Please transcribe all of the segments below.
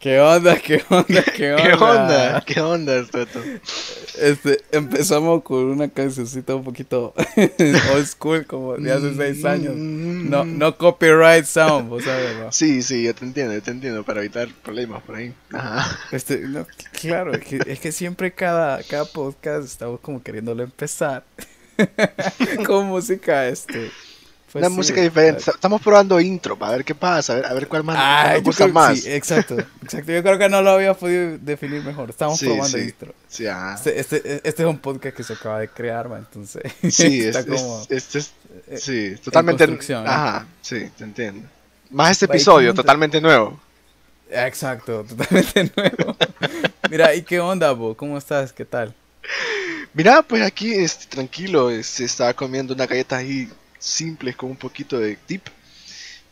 ¿Qué onda? ¿Qué onda? ¿Qué onda? ¿Qué onda? ¿Qué onda esto? Este, empezamos con una cancioncita un poquito old school, como de hace seis años. No, no copyright sound, vos sabes, ¿no? Sí, sí, yo te entiendo, yo te entiendo, para evitar problemas por ahí. Ajá. Este, no, claro, es que, es que siempre cada, cada podcast estamos como queriéndolo empezar con música, este. Una sí, música diferente. Estamos probando intro para ver qué pasa, a ver, a ver cuál más Ah, nos yo gusta creo- más. sí, exacto, exacto. Yo creo que no lo había podido definir mejor. Estamos Sí, probando intro. Ajá. Este, este, este es un podcast que se acaba de crear, man, entonces. Sí, está es, como. es, es- eh, sí, totalmente. ¿eh? Ajá, sí, te entiendo. Más este Va, ¿y episodio, totalmente nuevo. Exacto, totalmente nuevo. Mira, ¿y qué onda, Bo? ¿Cómo estás? ¿Qué tal? Mira, pues aquí este, tranquilo, se estaba comiendo una galleta ahí simples con un poquito de dip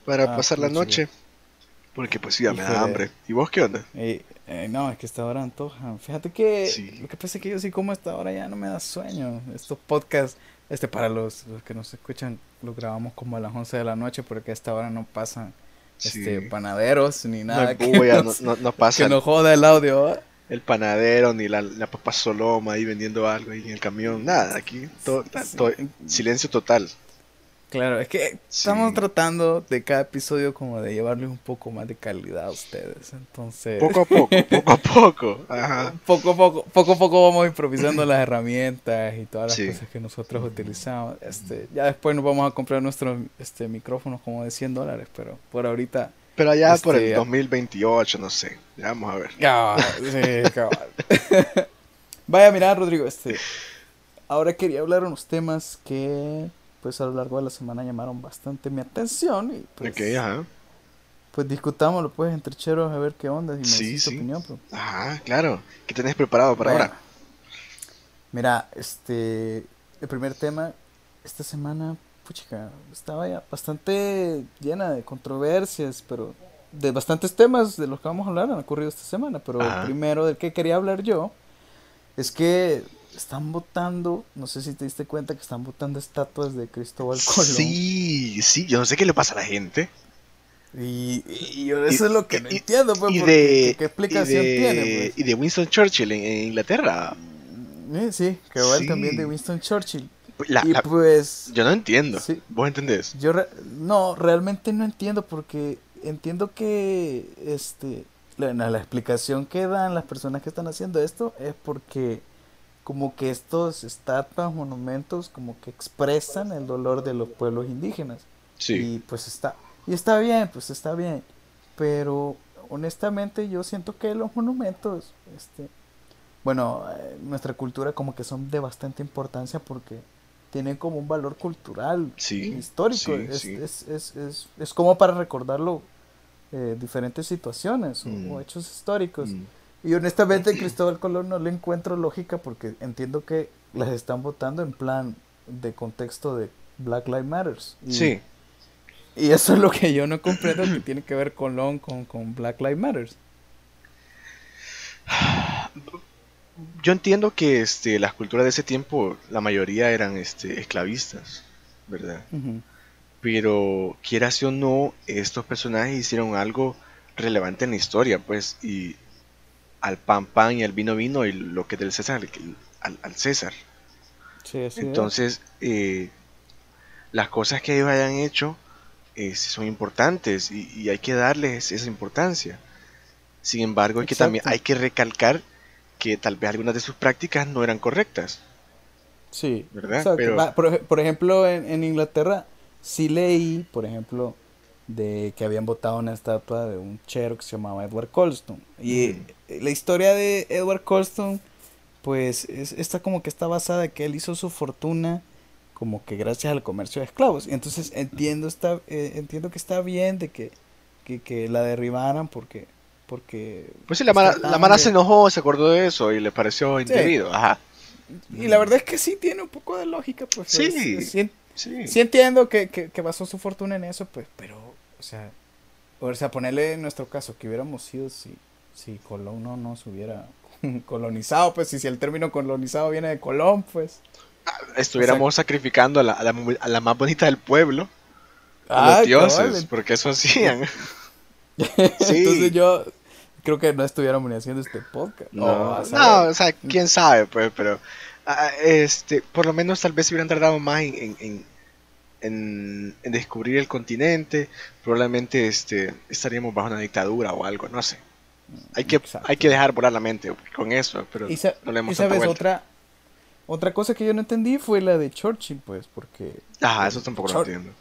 para Ah, pasar la noche. Porque pues sí, ya me da hambre. ¿Y vos qué onda? Eh, eh, no, es que esta hora antoja. Fíjate que Sí. lo que pasa es que yo sí como esta hora ya no me da sueño. Estos podcasts, este para los, los que nos escuchan, los grabamos como a las 11 de la noche porque a esta hora no pasan este, panaderos ni No nada hay que, bulla, no, nos, no, no que pasa nos joda el audio. el panadero ni la, la papa soloma ahí vendiendo algo ahí en el camión. Nada, aquí todo- silencio total. Claro, es que Sí. estamos tratando de cada episodio como de llevarles un poco más de calidad a ustedes. Entonces, Poco a poco, poco a poco. Ajá. poco a poco, poco a poco vamos improvisando las herramientas y todas las Sí. cosas que nosotros utilizamos. Este, ya después nos vamos a comprar nuestros este, micrófonos como de 100 dólares, pero por ahorita... Pero allá por el Este, 2028, no sé. Ya vamos a ver. Cabal, sí, cabal. Vaya, mira, Rodrigo, este, ahora quería hablar unos temas que pues a lo largo de la semana llamaron bastante mi atención y pues, Ok, ajá. pues discutámoslo pues entre cheros a ver qué onda y me Sí, tu sí. opinión. pues. Ajá, claro. ¿Qué tenés preparado para Bueno, ahora? Mira, este, el primer tema, esta semana, puchica, estaba ya bastante llena de controversias, pero de bastantes temas de los que vamos a hablar han ocurrido esta semana, pero Ajá. primero del que quería hablar yo es que están votando, no sé si te diste cuenta que están votando estatuas de Cristóbal Colón. Sí, sí, yo no sé qué le pasa a la gente. Y, y yo eso es lo que no entiendo, pues, y porque de, ¿qué explicación de, tiene, pues? y de Winston Churchill en, en Inglaterra. Eh, sí, que igual Sí. también de Winston Churchill. La- y la- pues... yo no entiendo. Sí. ¿Vos entendés? Yo re- no, realmente no entiendo porque entiendo que este la- la explicación que dan las personas que están haciendo esto es porque como que estos estatuas, monumentos como que expresan el dolor de los pueblos indígenas Sí. y pues está y está bien, pues está bien, pero honestamente yo siento que los monumentos este bueno, eh, nuestra cultura como que son de bastante importancia porque tienen como un valor cultural Sí, histórico. sí, es, sí. Es, es, es, es como para recordarlo eh, diferentes situaciones o, Mm. o hechos históricos. Mm. Y honestamente Cristóbal Colón no le encuentro lógica porque entiendo que las están votando en plan de contexto de Black Lives Matters. Y, Sí. y eso es lo que yo no comprendo que tiene que ver Colón con, con Black Lives Matters. Yo entiendo que este, las culturas de ese tiempo, la mayoría eran este, esclavistas, ¿verdad? Ujú. Pero quieras o no, estos personajes hicieron algo relevante en la historia, pues, y al pan pan y al vino vino y lo que es del César al, al César. Sí, así es. Entonces, eh, las cosas que ellos hayan hecho eh, son importantes y, y hay que darles esa importancia. Sin embargo, hay que también hay que recalcar que tal vez algunas de sus prácticas no eran correctas. Sí, ¿verdad? Pero- por, ej- por ejemplo, en, en Inglaterra sí leí, por ejemplo, de que habían votado una estatua de un chero que se llamaba Edward Colston. Y Mm. la historia de Edward Colston, pues, es, está como que está basada en que él hizo su fortuna como que gracias al comercio de esclavos. Y entonces entiendo, está, eh, entiendo que está bien de que, que, que la derribaran porque... porque Pues sí, la Mara, la Mara de- se enojó, se acordó de eso y le pareció indebido. Ajá. Y la verdad es que sí tiene un poco de lógica, pues. Sí. es- es- sí Sí. Sí entiendo que, que, que basó su fortuna en eso, pues, pero, o sea, o sea, ponerle en nuestro caso que hubiéramos sido si, si Colón no nos hubiera colonizado, pues, y si el término colonizado viene de Colón, pues. Estuviéramos sacrificando a la, a, la, mu- a la más bonita del pueblo, a Ah, los dioses, porque eso hacían. Sí. Entonces yo, creo que no estuviéramos ni haciendo este podcast. No, no, o sea, quién sabe, pues, pero ah, este, por lo menos tal vez si hubieran tardado más en, en, en, en, descubrir el continente, probablemente este, estaríamos bajo una dictadura o algo, no sé. Hay que, hay que dejar volar la mente con eso, pero no le hemos ¿y sabes otra, otra cosa que yo no entendí fue la de Churchill, pues, porque... Ah, eso tampoco lo entiendo.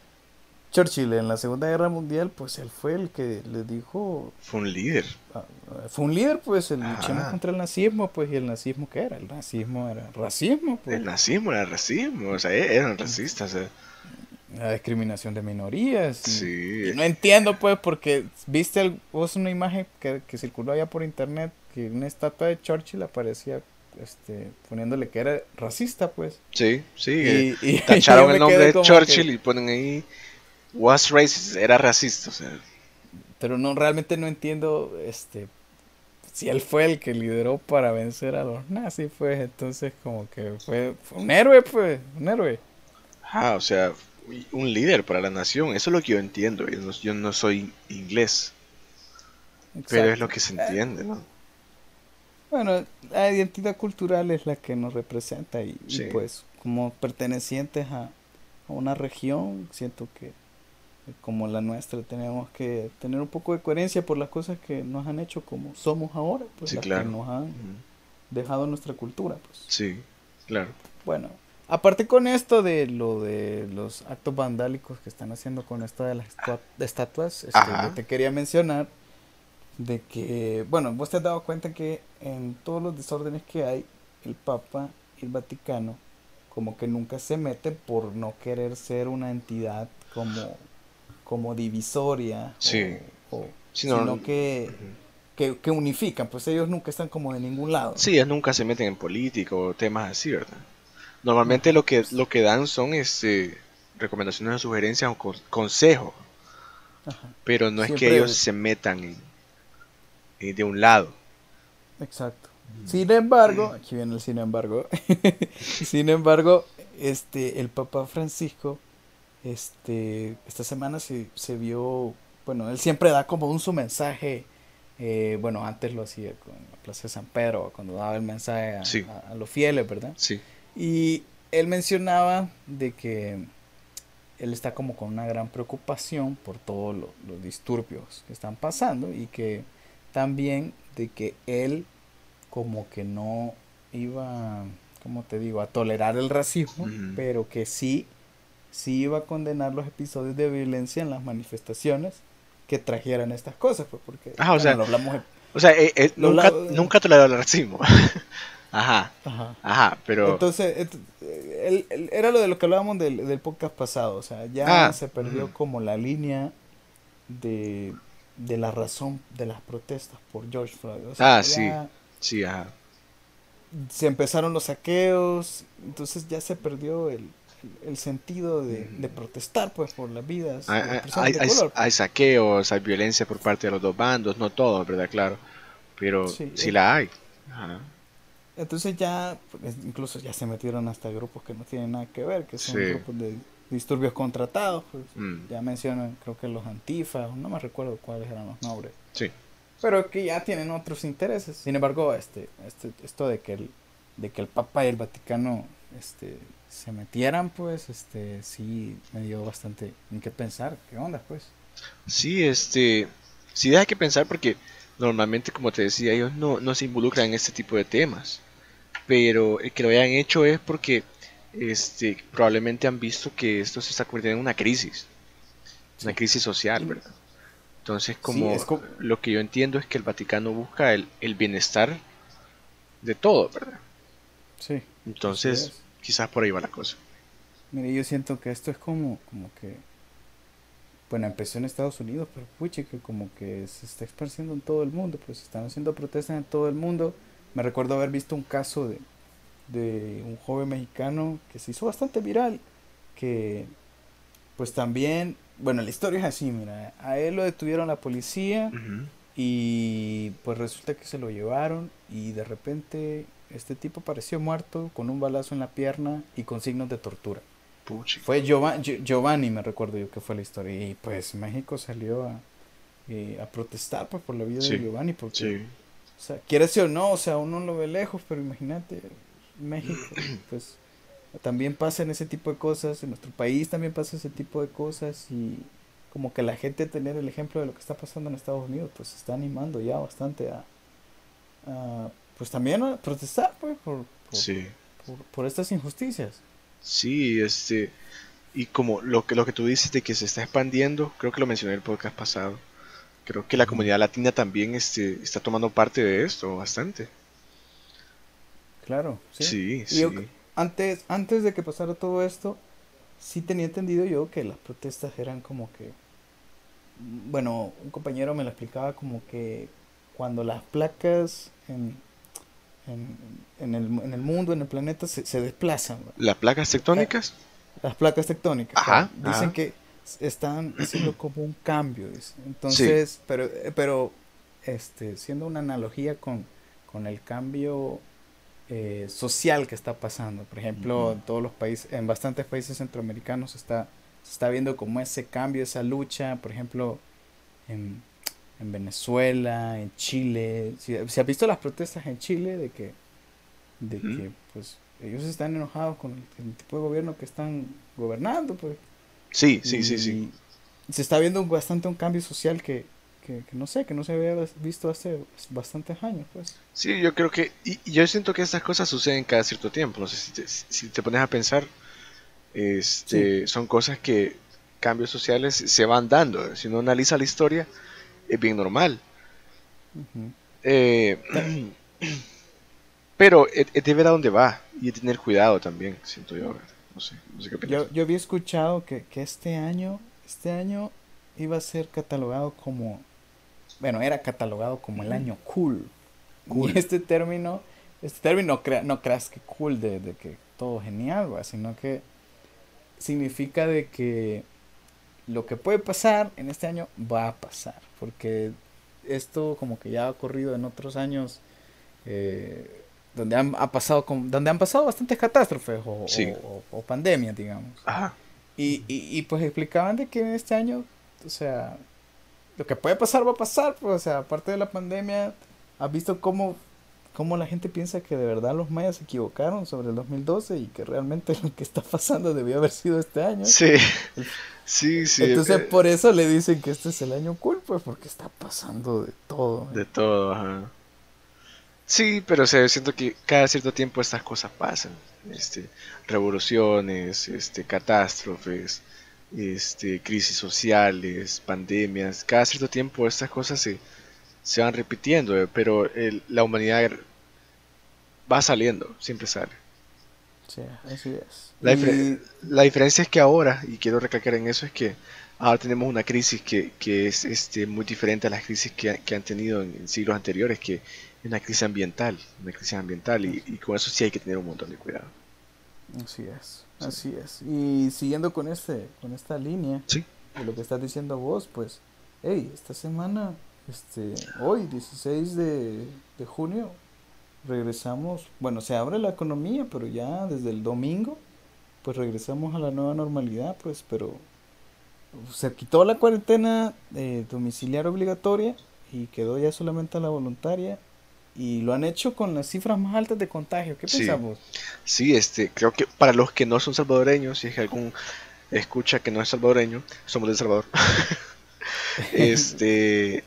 Churchill en la Segunda Guerra Mundial, pues él fue el que le dijo... Fue un líder. Ah, fue un líder, pues, el luchamos contra el nazismo, pues, y el nazismo, ¿qué era? El nazismo era racismo, pues. El nazismo era racismo, o sea, e-, eran racistas, o La discriminación de minorías. sí. no entiendo, pues, porque viste vos una imagen que, que circuló allá por internet, que una estatua de Churchill aparecía este, poniéndole que era racista, pues. Sí, sí. Y, tacharon el nombre de Churchill y ponen ahí was racist, era racista, o sea. Pero no, realmente no entiendo, este, si él fue el que lideró para vencer a los nazis, pues, entonces como que fue, un héroe, pues, un héroe. Ah, o sea, un líder para la nación, eso es lo que yo entiendo, yo no, soy inglés, pero es lo que se entiende, ¿no? Bueno, la identidad cultural es la que nos representa y, pues como pertenecientes a, a, una región, siento que como la nuestra tenemos que tener un poco de coherencia por las cosas que nos han hecho como somos ahora, pues las que nos han dejado nuestra cultura, pues. Sí, claro. Bueno, aparte con esto de lo de los actos vandálicos que están haciendo con esto de las estatuas, este, te quería mencionar de que, bueno, vos te has dado cuenta que en todos los desórdenes que hay, el Papa y el Vaticano como que nunca se meten por no querer ser una entidad como como divisoria, o, sino que, que, unifican, pues ellos nunca están como de ningún lado. Sí, ellos nunca se meten en política o temas así, ¿verdad? Normalmente lo que, lo que dan son este, recomendaciones o sugerencias o consejos, pero no es que ellos se metan de un lado. Exacto. Sin embargo, aquí viene el sin embargo, sin embargo, este, el Papa Francisco este, esta semana se, se vio, bueno, él siempre da como un su mensaje, eh, bueno, antes lo hacía con la Plaza de San Pedro, cuando daba el mensaje a, los fieles, ¿verdad? Sí. Y él mencionaba de que él está como con una gran preocupación por todos los disturbios que están pasando y que también de que él como que no iba, como te digo, a tolerar el racismo, pero que sí si iba a condenar los episodios de violencia en las manifestaciones que trajeran estas cosas, pues porque ah, o sea, hablamos o sea, eh, eh, nunca, nunca toleró el racismo. ajá, ajá, ajá, pero... Entonces, era lo de lo que hablábamos del, del podcast pasado, o sea, ya ah, se perdió como la línea de, de la razón de las protestas por George Floyd. ah, sí, sí, ajá. Se empezaron los saqueos, entonces ya se perdió el, el sentido de, protestar pues por las vidas. Hay, hay, saqueos, hay violencia por parte de los dos bandos, no todos, ¿verdad? Claro, pero sí, eh, la hay. Entonces ya, pues, incluso ya se metieron hasta grupos que no tienen nada que ver, que son grupos de disturbios contratados. Pues, mm. Ya mencionan, creo que los antifas, no me recuerdo cuáles eran los nombres. Sí. Pero que ya tienen otros intereses. Sin embargo, este, este, esto de que el, de que el Papa y el Vaticano este, se metieran, pues, este, sí me dio bastante en qué pensar. ¿Qué onda, pues? Sí, este, sí deja que pensar porque normalmente, como te decía, ellos no, no se involucran en este tipo de temas. Pero el que lo hayan hecho es porque este, probablemente han visto que esto se está convirtiendo en una crisis. Una crisis social, ¿verdad? Entonces, como, lo que yo entiendo es que el Vaticano busca el, el bienestar de todo, ¿verdad? Sí. Entonces, quizás por ahí va la cosa. Mire, yo siento que esto es como, como que, bueno, empezó en Estados Unidos, pero puche, que como que se está esparciendo en todo el mundo, pues están haciendo protestas en todo el mundo. Me recuerdo haber visto un caso de, de un joven mexicano que se hizo bastante viral, que pues también, bueno, la historia es así, mira, a él lo detuvieron la policía y pues resulta que se lo llevaron y de repente este tipo apareció muerto con un balazo en la pierna y con signos de tortura. Fue Giovanni, Giovanni, me recuerdo yo que fue la historia. Y pues México salió a, eh, a protestar pues, por la vida Sí, de Giovanni, porque, sí, o sea, quiere ser o no, o sea, uno lo ve lejos, pero imagínate, México, pues también pasan ese tipo de cosas, en nuestro país también pasa ese tipo de cosas y como que la gente tener el ejemplo de lo que está pasando en Estados Unidos, pues se está animando ya bastante a, a, pues también a protestar pues, por, por, sí. por, por estas injusticias. Sí, este, y como lo que, lo que tú dices de que se está expandiendo, creo que lo mencioné en el podcast pasado. Creo que la comunidad latina también este, está tomando parte de esto bastante. Claro, sí. Sí, yo, antes, antes de que pasara todo esto, sí tenía entendido yo que las protestas eran como que, bueno, un compañero me lo explicaba como que cuando las placas en, en, en el, en el mundo, en el planeta, se, se desplazan. Las placas tectónicas, las placas tectónicas, Ajá, dicen ajá. que están haciendo como un cambio, dice. Entonces, pero, eh, pero, este, siendo una analogía con, con el cambio eh, social que está pasando. Por ejemplo, en todos los países, en bastantes países centroamericanos se está, se está viendo como ese cambio, esa lucha, por ejemplo, en, en Venezuela, en Chile. Si, si has visto las protestas en Chile de que, de que pues ellos están enojados con el, el tipo de gobierno que están gobernando, pues. Sí, sí, sí, sí. Se está viendo bastante un cambio social que, que, que no sé, que no se había visto hace bastantes años, pues. Sí, yo creo que, y, y yo siento que estas cosas suceden cada cierto tiempo. No sé si te, si te pones a pensar, este, son cosas que cambios sociales se van dando. Si uno analiza la historia, es bien normal. Eh, pero es, es de ver a dónde va y de tener cuidado también, siento yo. ¿verdad? No sé, no sé qué opinas. Yo, yo había escuchado que, que este año, este año iba a ser catalogado como, bueno, era catalogado como el año cool. Cool. Y este término, este término crea- no creas que cool de, de que todo genial, ¿va? sino que significa de que lo que puede pasar en este año va a pasar, porque esto como que ya ha ocurrido en otros años eh, donde han ha pasado con- donde han pasado bastantes catástrofes o, Sí. o- o- o pandemias, digamos. Ajá. Y, y, y, pues explicaban de que en este año, o sea, lo que puede pasar va a pasar, pues, o sea, aparte de la pandemia, has visto cómo, cómo la gente piensa que de verdad los mayas se equivocaron sobre el 2012 y que realmente lo que está pasando debió haber sido este año. Sí, sí, sí. Entonces eh, por eso le dicen que este es el año cool, pues porque está pasando de todo. De todo, ajá. Sí, pero o sea, siento que cada cierto tiempo estas cosas pasan. Este, revoluciones, este, catástrofes, este, crisis sociales, pandemias. Cada cierto tiempo estas cosas se, se van repitiendo, eh, pero el- la humanidad va saliendo, siempre sale. Sí, así es. La, Y- la diferencia es que ahora, y quiero recalcar en eso, es que ahora tenemos una crisis que, que es este, muy diferente a las crisis que, que han tenido en, en siglos anteriores, que una crisis ambiental, una crisis ambiental, y, y con eso sí hay que tener un montón de cuidado. Así es, así es. Y siguiendo con este, con esta línea Sí. de lo que estás diciendo vos, pues, hey, esta semana, este, hoy, 16 de, de junio, regresamos, bueno, se abre la economía, pero ya desde el domingo, pues regresamos a la nueva normalidad, pues, pero se quitó la cuarentena eh, domiciliaria obligatoria y quedó ya solamente la voluntaria. Y lo han hecho con las cifras más altas de contagio. ¿Qué Sí. pensamos? Sí, este, creo que para los que no son salvadoreños, si es que algún escucha que no es salvadoreño, somos de El Salvador. este,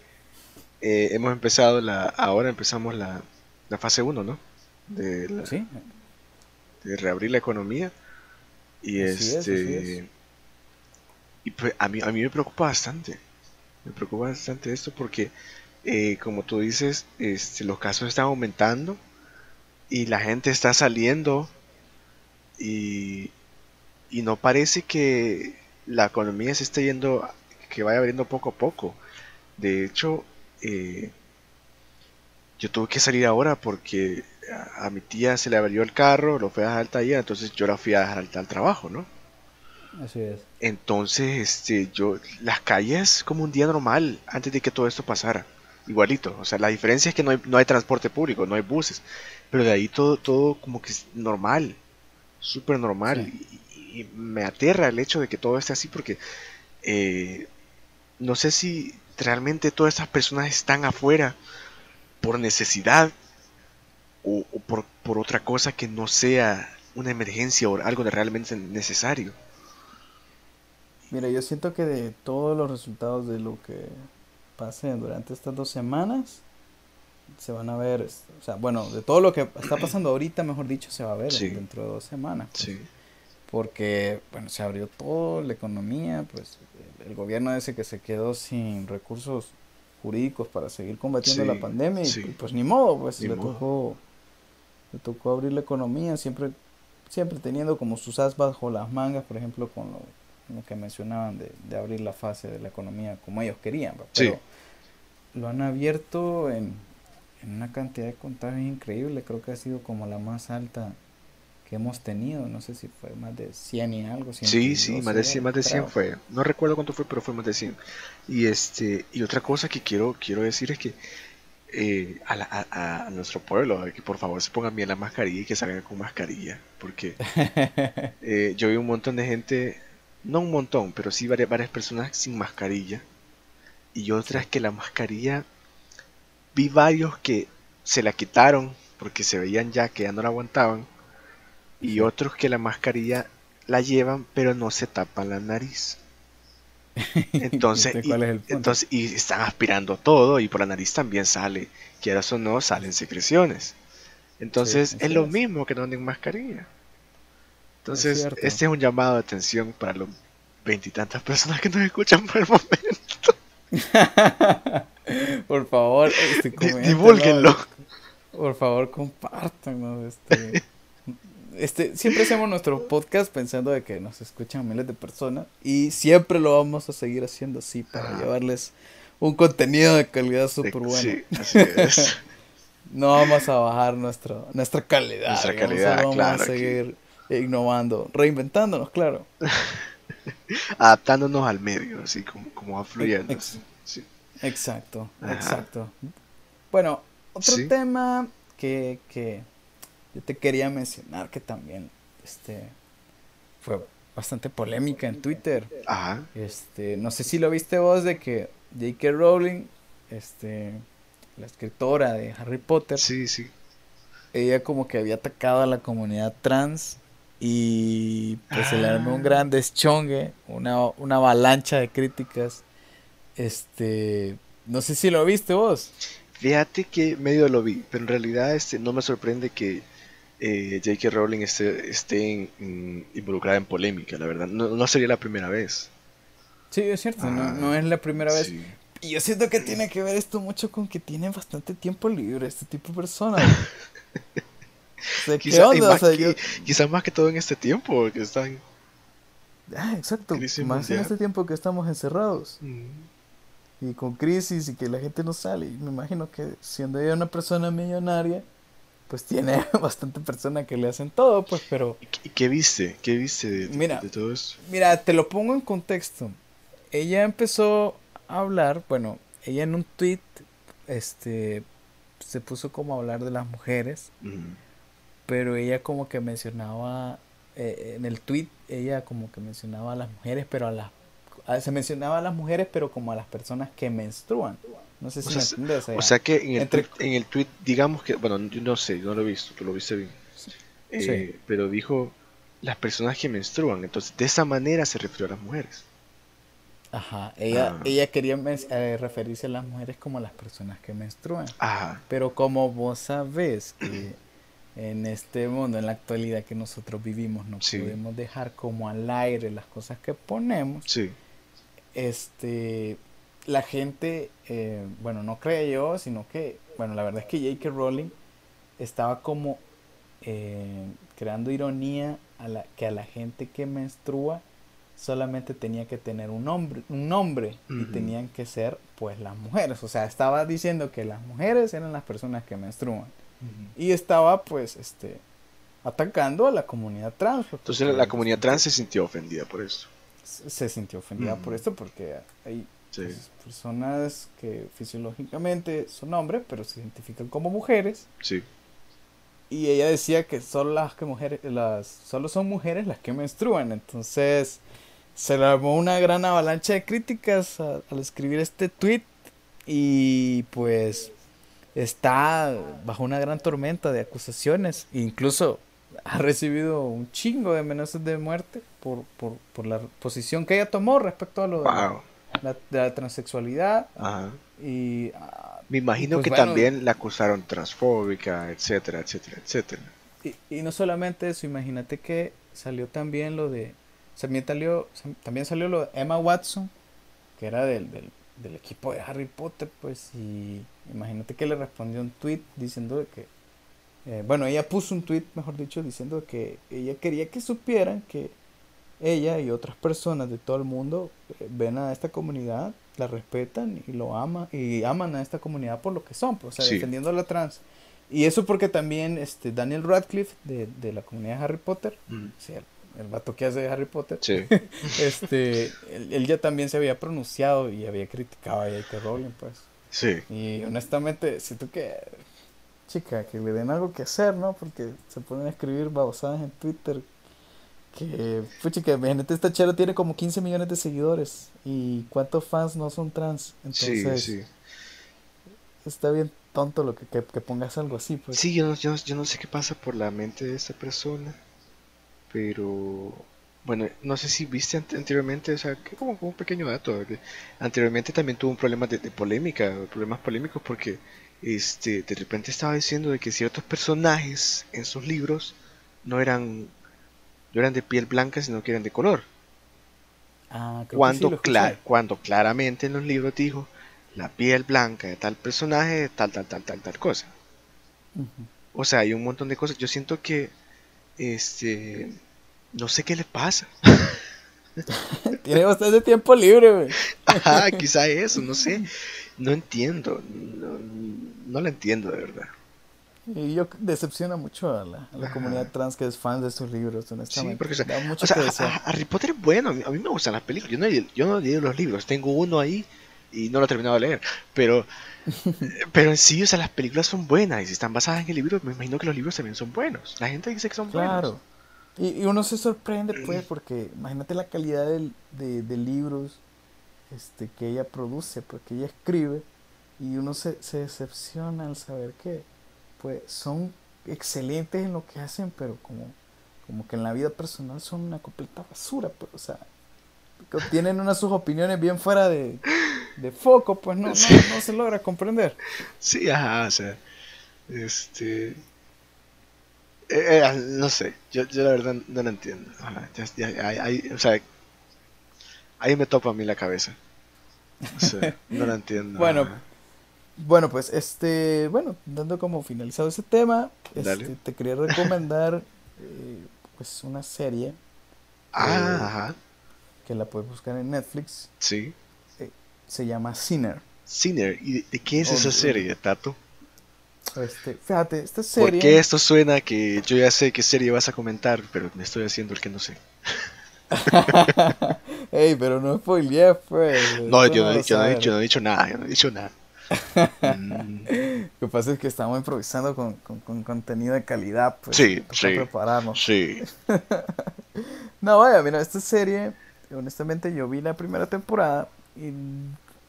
eh, hemos empezado la, ahora empezamos la, la fase 1, ¿no? De, la- Sí, de reabrir la economía. Y Así este. es. Y pues a mí, a mí me preocupa bastante. Me preocupa bastante esto porque, eh, como tú dices, este, los casos están aumentando y la gente está saliendo y, y no parece que la economía se esté yendo, que vaya abriendo poco a poco. De hecho, eh, yo tuve que salir ahora porque a, a mi tía se le abrió el carro, lo fue a dejar al taller, entonces yo la fui a dejar al, al trabajo, ¿no? así es. Entonces, este, yo, las calles como un día normal antes de que todo esto pasara, igualito. O sea, la diferencia es que no hay, no hay transporte público, no hay buses, pero de ahí todo, todo como que es normal, súper normal. Sí. Y, y me aterra el hecho de que todo esté así porque eh, no sé si realmente todas esas personas están afuera por necesidad o, o por, por otra cosa que no sea una emergencia o algo de realmente necesario. Mira, yo siento que de todos los resultados de lo que pase durante estas dos semanas, se van a ver, o sea, bueno, de todo lo que está pasando ahorita, mejor dicho, se va a ver Sí. dentro de dos semanas. pues. Sí. Porque, bueno, se abrió todo, la economía, pues el, gobierno ese que se quedó sin recursos jurídicos para seguir combatiendo Sí, la pandemia, y, pues ni modo, pues Ni le modo. tocó, le tocó abrir la economía, siempre, siempre teniendo como sus as bajo las mangas, por ejemplo, con lo, lo que mencionaban de, de abrir la fase de la economía como ellos querían. Sí. pero lo han abierto en, en una cantidad de contagios increíble, creo que ha sido como la más alta que hemos tenido, no sé si fue más de 100 y algo. Sí, 112 sí, más de 100, más de 100 creo. fue. No recuerdo cuánto fue, pero fue más de 100. Y este y otra cosa que quiero quiero decir es que eh, a, la- a- a nuestro pueblo, eh, que por favor se pongan bien la mascarilla y que salgan con mascarilla, porque eh, yo vi un montón de gente, no un montón, pero sí varias, varias personas sin mascarilla. Y otras que la mascarilla, vi varios que se la quitaron porque se veían ya que ya no la aguantaban. Y otros que la mascarilla la llevan pero no se tapan la nariz. Entonces, ¿Viste y, es entonces, y están aspirando todo y por la nariz también sale, quieras o no, salen secreciones. Entonces Sí, es lo mismo que no anden mascarilla. Entonces, este es un llamado de atención para los veintitantas personas que nos escuchan por el momento. Por favor, este, Di- coméntenos, divúlguenlo. Por favor, compártanos. Este, este, siempre hacemos nuestro podcast pensando de que nos escuchan miles de personas y siempre lo vamos a seguir haciendo así para Ajá. llevarles un contenido de calidad súper bueno. Sí, así es. No vamos a bajar nuestro, nuestra calidad. Nuestra calidad, vamos claro a que- seguir innovando, reinventándonos, claro. Adaptándonos al medio, así como, como va fluyendo. Ex- Sí. Exacto, Ajá. exacto. Bueno, otro Sí. tema que, que yo te quería mencionar que también este, fue bastante polémica en Twitter. Ajá. Este, no sé si lo viste vos de que J.K. Rowling, este, la escritora de Harry Potter, Sí, sí. ella como que había atacado a la comunidad trans y pues se le armó un Ah. gran deschongue, una, una avalancha de críticas. Este, no sé si lo viste vos. Fíjate que medio lo vi, pero en realidad este, no me sorprende que eh, J.K. Rowling esté, esté involucrada en polémica, la verdad. No, no sería la primera vez. Sí, es cierto, no, Ah, no es la primera vez. Sí. Y yo siento que tiene que ver esto mucho con que tiene bastante tiempo libre este tipo de personas. O sea, ¿qué Quizá, y onda? O más sea, quizá más que todo en este tiempo, que están... Ah, exacto, crisis más en este tiempo que estamos encerrados Mm, y con crisis y que la gente no sale. Y me imagino que siendo ella una persona millonaria, pues tiene bastante personas que le hacen todo, pues, pero ¿Y qué- y qué viste? ¿Qué viste de, de- Mira. de todo eso? Mira, te lo pongo en contexto. Ella empezó a hablar, bueno, ella en un tweet, este, se puso como a hablar de las mujeres, Mm, pero ella como que mencionaba, eh, en el tweet, ella como que mencionaba a las mujeres, pero a las, a- se mencionaba a las mujeres, pero como a las personas que menstruan. No sé O si sea, me entiendes. O sea que en el, entre- tweet, en el tweet, digamos que, bueno, yo no sé, yo no lo he visto, tú lo viste bien. Eh, Pero dijo las personas que menstruan, entonces de esa manera se refirió a las mujeres. Ajá, ella, Ah. ella quería men- eh, referirse a las mujeres como a las personas que menstruan. Ajá, Pero como vos sabés que en este mundo, en la actualidad que nosotros vivimos, no Sí. podemos dejar como al aire las cosas que ponemos, sí, este, la gente, eh, bueno, no creyó, sino que, bueno, la verdad es que J.K. Rowling estaba como eh, creando ironía a la, que a la gente que menstrua solamente tenía que tener un nombre, un nombre y tenían que ser pues las mujeres, o sea, estaba diciendo que las mujeres eran las personas que menstruan y estaba pues este atacando a la comunidad trans. pues, Entonces la comunidad se- trans se sintió ofendida por eso. se sintió ofendida por esto porque hay Sí, pues, personas que fisiológicamente son hombres pero se identifican como mujeres sí, y ella decía que solo las que mujeres las solo son mujeres las que menstruan entonces se le armó una gran avalancha de críticas a- al escribir este tweet y pues está bajo una gran tormenta de acusaciones, incluso ha recibido un chingo de amenazas de muerte por, por, por la posición que ella tomó respecto a lo de la, de la transexualidad. Ajá. Y, ah, Me imagino pues que bueno. también la acusaron transfóbica, etcétera, etcétera, etcétera. y, y no solamente eso, imagínate que salió también lo de. También salió, también salió lo de Emma Watson, que era del, del, del equipo de Harry Potter, pues, y imagínate que le respondió un tweet diciendo de que. eh, bueno, ella puso un tweet, mejor dicho, diciendo que ella quería que supieran que ella y otras personas de todo el mundo eh, ven a esta comunidad, la respetan y lo aman y aman a esta comunidad por lo que son, pues, o sea, Sí. defendiendo a la trans. Y eso porque también este Daniel Radcliffe de, de la comunidad de Harry Potter, Mm. o sea, el, vato que hace Harry Potter, Sí. este, él, él ya también se había pronunciado y había criticado a J.K. Rowling, pues. Sí. Y honestamente, siento que, chica, que le den algo que hacer, ¿no? Porque se ponen a escribir babosadas en Twitter. Que, puchica, imagínate, esta chera tiene como 15 millones de seguidores. ¿Y cuántos fans no son trans? Entonces, Sí, sí. está bien tonto lo que, que, que pongas algo así, pues. Sí, yo no, yo, no- yo no sé qué pasa por la mente de esta persona, pero bueno, no sé si viste ante- anteriormente, o sea, que como, como un pequeño dato, que anteriormente también tuvo un problema de, de polémica, problemas polémicos porque este, de repente estaba diciendo de que ciertos personajes en sus libros no eran, no eran de piel blanca, sino que eran de color. Ah, creo que sí Cuando, cla- cuando claramente en los libros dijo la piel blanca de tal personaje, tal, tal, tal, tal, tal cosa. O sea, hay un montón de cosas. Yo siento que, este, no sé qué le pasa. Tiene bastante tiempo libre, güey. Ajá, quizá eso, no sé. No entiendo. No, no lo entiendo de verdad. Y yo decepciona mucho a la, a la comunidad trans que es fan de estos libros, Sí, honestamente. porque o sea, da mucho o sea, que a- Harry Potter es bueno. A mí, a mí me gustan las películas. Yo no, yo no leído los libros. Tengo uno ahí y no lo he terminado de leer. Pero, pero en sí, o sea, las películas son buenas. Y si están basadas en el libro, me imagino que los libros también son buenos. La gente dice que son Claro. buenos. Y, y uno se sorprende, pues, porque imagínate la calidad del- de, de libros este, que ella produce, pues, que ella escribe, y uno se, se decepciona al saber que, pues, son excelentes en lo que hacen, pero como, como que en la vida personal son una completa basura, pues, o sea, tienen unas sus opiniones bien fuera de, de foco, pues, no, no, no se logra comprender. Sí, ajá, o sea, este... eh, eh, no sé, yo, yo la verdad no lo entiendo. Ajá, ya- ya- ahí- ahí, o sea, ahí me topa a mí la cabeza. O sea, no lo entiendo. Bueno, ajá. Bueno, pues este, bueno, dando como finalizado ese tema, este, te quería recomendar eh, pues una serie Ah, ajá, que la puedes buscar en Netflix, sí. se llama Sinner. Sinner, ¿y de, qué es Oh, esa serie, Tato? Este, fíjate, esta ¿Por serie qué esto suena que yo ya sé qué serie vas a comentar, pero me estoy haciendo el que no sé? Ey, pero no spoileé, pues. No, yo no, yo no he dicho, yo no he dicho nada, yo no he dicho nada. Mm, Lo que pasa es que estamos improvisando con, con, con contenido de calidad, pues. Sí, sí. prepararnos. sí, No, vaya, mira, esta serie, honestamente yo vi la primera temporada y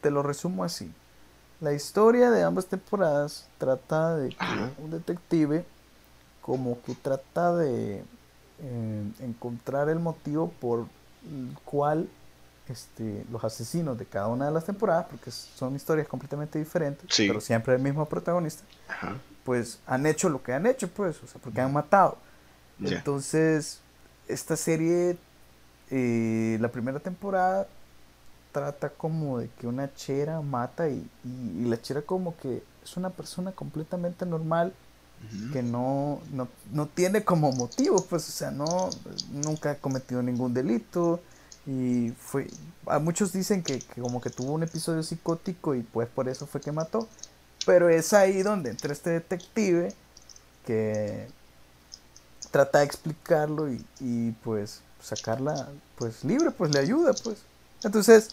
te lo resumo así. La historia de ambas temporadas trata de que un detective como que trata de eh, encontrar el motivo por el cual este, los asesinos de cada una de las temporadas, porque son historias completamente diferentes, Sí. pero siempre el mismo protagonista, ajá, pues han hecho lo que han hecho, pues, o sea, porque han matado. Entonces, esta serie, eh, la primera temporada trata como de que una chera mata y, y- y la chera como que es una persona completamente normal que no, no, no tiene como motivo, pues, o sea, no, nunca ha cometido ningún delito y fue, a muchos dicen que, que como que tuvo un episodio psicótico y pues por eso fue que mató, pero es ahí donde entra este detective que trata de explicarlo y, y, pues sacarla pues libre, pues le ayuda, pues. Entonces,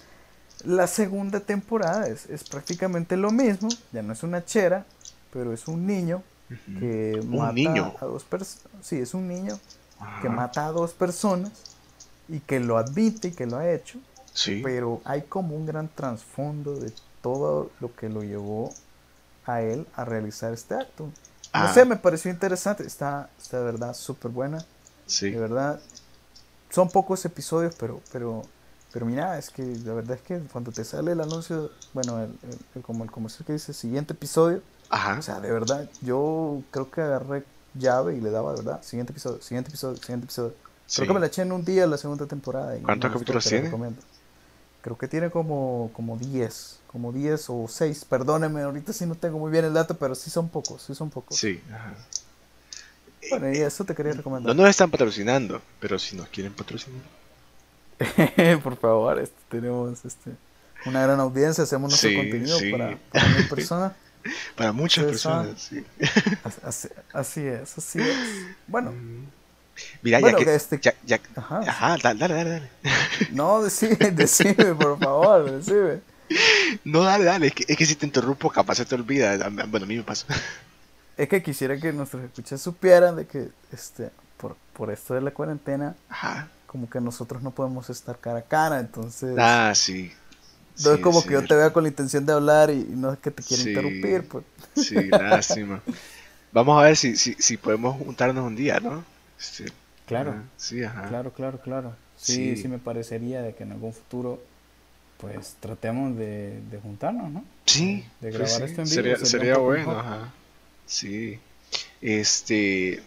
la segunda temporada es, es prácticamente lo mismo, ya no es una chera, pero es un niño que Un mata niño. a dos personas. Sí, es un niño que mata a dos personas y que lo admite y que lo ha hecho. Sí. pero hay como un gran trasfondo de todo lo que lo llevó a él a realizar este acto. No Ah. sé, me pareció interesante, está, está de verdad súper buena, Sí. de verdad. Son pocos episodios, pero, pero, pero mira, es que la verdad es que cuando te sale el anuncio, bueno, el, el- el- como el comercial que dice siguiente episodio, Ajá. o sea, de verdad, yo creo que agarré llave y le daba, de verdad, siguiente episodio, siguiente episodio, siguiente episodio. Sí. Creo que me la eché en un día la segunda temporada. y ¿Cuántos capítulos tiene? recomiendo. Creo que tiene como, como 10, como 10 o 6, perdóneme, ahorita sí no tengo muy bien el dato, pero sí son pocos, sí son pocos. Sí. Ajá. Bueno, y eso te quería No recomendar. nos están patrocinando, pero si nos quieren patrocinar. Por favor, este, tenemos este, una gran audiencia, hacemos nuestro Sí, contenido sí. para, para mil personas. Para muchas personas, sí. Así, es, así es. Bueno, Mira, Bueno, ya que. este- Ya, ya- Ajá. Ajá, dale, dale, dale, dale. no, decime, decime, por favor, decime. No, dale, dale. Es que, es que si te interrumpo, capaz se te olvida. Bueno, a mí me pasa. Es que quisiera que nuestros escuchas supieran de que este, por, por esto de la cuarentena, Ajá. como que nosotros no podemos estar cara a cara, entonces Ah, sí. no es Sí, como que yo te vea con la intención de hablar y, y no es que te quiera Sí. interrumpir, pues. Sí, lástima. Vamos a ver si, si, si podemos juntarnos un día, ¿no? Este, Claro. ajá, Sí, ajá. Claro, claro, claro. Sí, Sí. sí, me parecería de que en algún futuro, pues tratemos de, de juntarnos, ¿no? Sí, De grabar sí, esto en vivo. Sería, sería poco bueno, ajá. Sí. Este.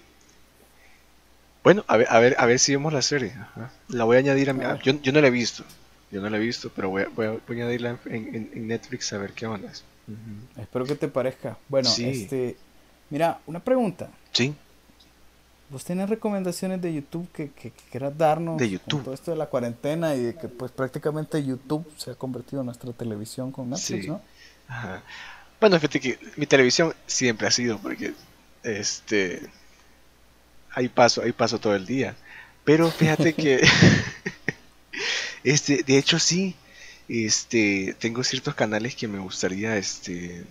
Bueno, a ver, a ver, a ver si vemos la serie. ajá. La voy a añadir a mi. Yo, yo no la he visto. Yo no la he visto, pero voy a, voy a, voy a añadirla en, en- en Netflix a ver qué onda. Ujú. Espero que te parezca. Bueno, Sí. este, mira, una pregunta. Sí, ¿Vos tenés recomendaciones de YouTube que, que, que quieras darnos? De con YouTube. todo esto de la cuarentena y de que pues prácticamente YouTube se ha convertido en nuestra televisión con Netflix, Sí. ¿no? Ajá. Bueno, fíjate que mi televisión siempre ha sido, porque este ahí paso, ahí paso todo el día. Pero fíjate que este, de hecho sí, este, tengo ciertos canales que me gustaría este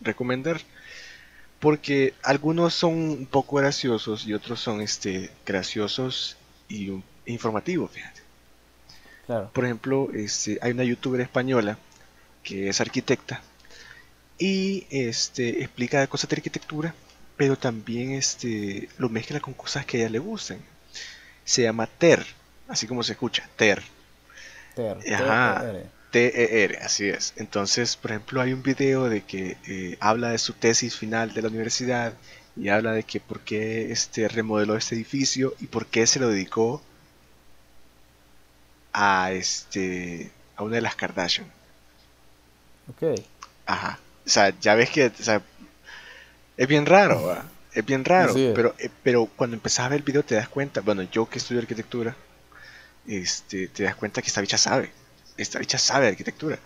recomendar. Porque algunos son un poco graciosos y otros son este graciosos y un- informativos, fíjate. Claro. Por ejemplo, este, hay una youtuber española que es arquitecta y este, explica cosas de arquitectura, pero también este, lo mezcla con cosas que a ella le gustan. Se llama Ter, así como se escucha, Ter. Ter, Ajá. T-E-R. T-E-R, así es. Entonces, por ejemplo, hay un video de que eh, habla de su tesis final de la universidad y habla de que por qué este, remodeló este edificio y por qué se lo dedicó a, este, a una de las Kardashian. Ok. Ajá. O sea, ya ves que o sea, es bien raro, ¿va? Es bien raro. Es. Pero, eh, pero cuando empezás a ver el video te das cuenta, bueno, yo que estudio arquitectura, este, te das cuenta que esta bicha sabe. Esta bicha sabe arquitectura.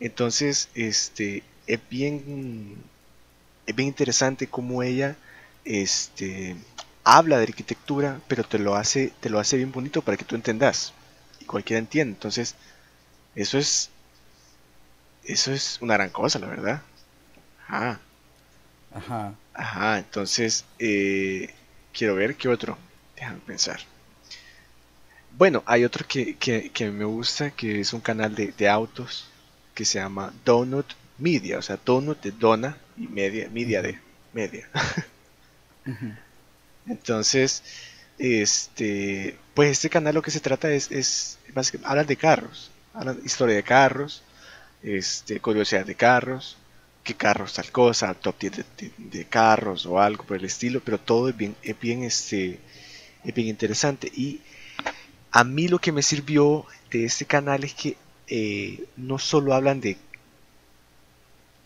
Entonces, este, es bien, es bien interesante cómo ella, este, habla de arquitectura, pero te lo hace, te lo hace bien bonito para que tú entendas. Y cualquiera entiende. Entonces, eso es, eso es una gran cosa, la verdad. Ajá. Ajá. Ajá, entonces eh, quiero ver qué otro. Déjame pensar. Bueno, hay otro que, que, que me gusta, que es un canal de, de autos que se llama Donut Media, o sea, Donut de Dona y Media, Media de Media. Entonces, este, pues este canal lo que se trata es, es básicamente, hablan de carros, hablan de historia de carros, este, curiosidad de carros, carros tal cosa, top 10 de, de- de carros o algo por el estilo, pero todo es bien, es bien, este, es bien interesante. Y a mí lo que me sirvió de este canal es que eh, no solo hablan de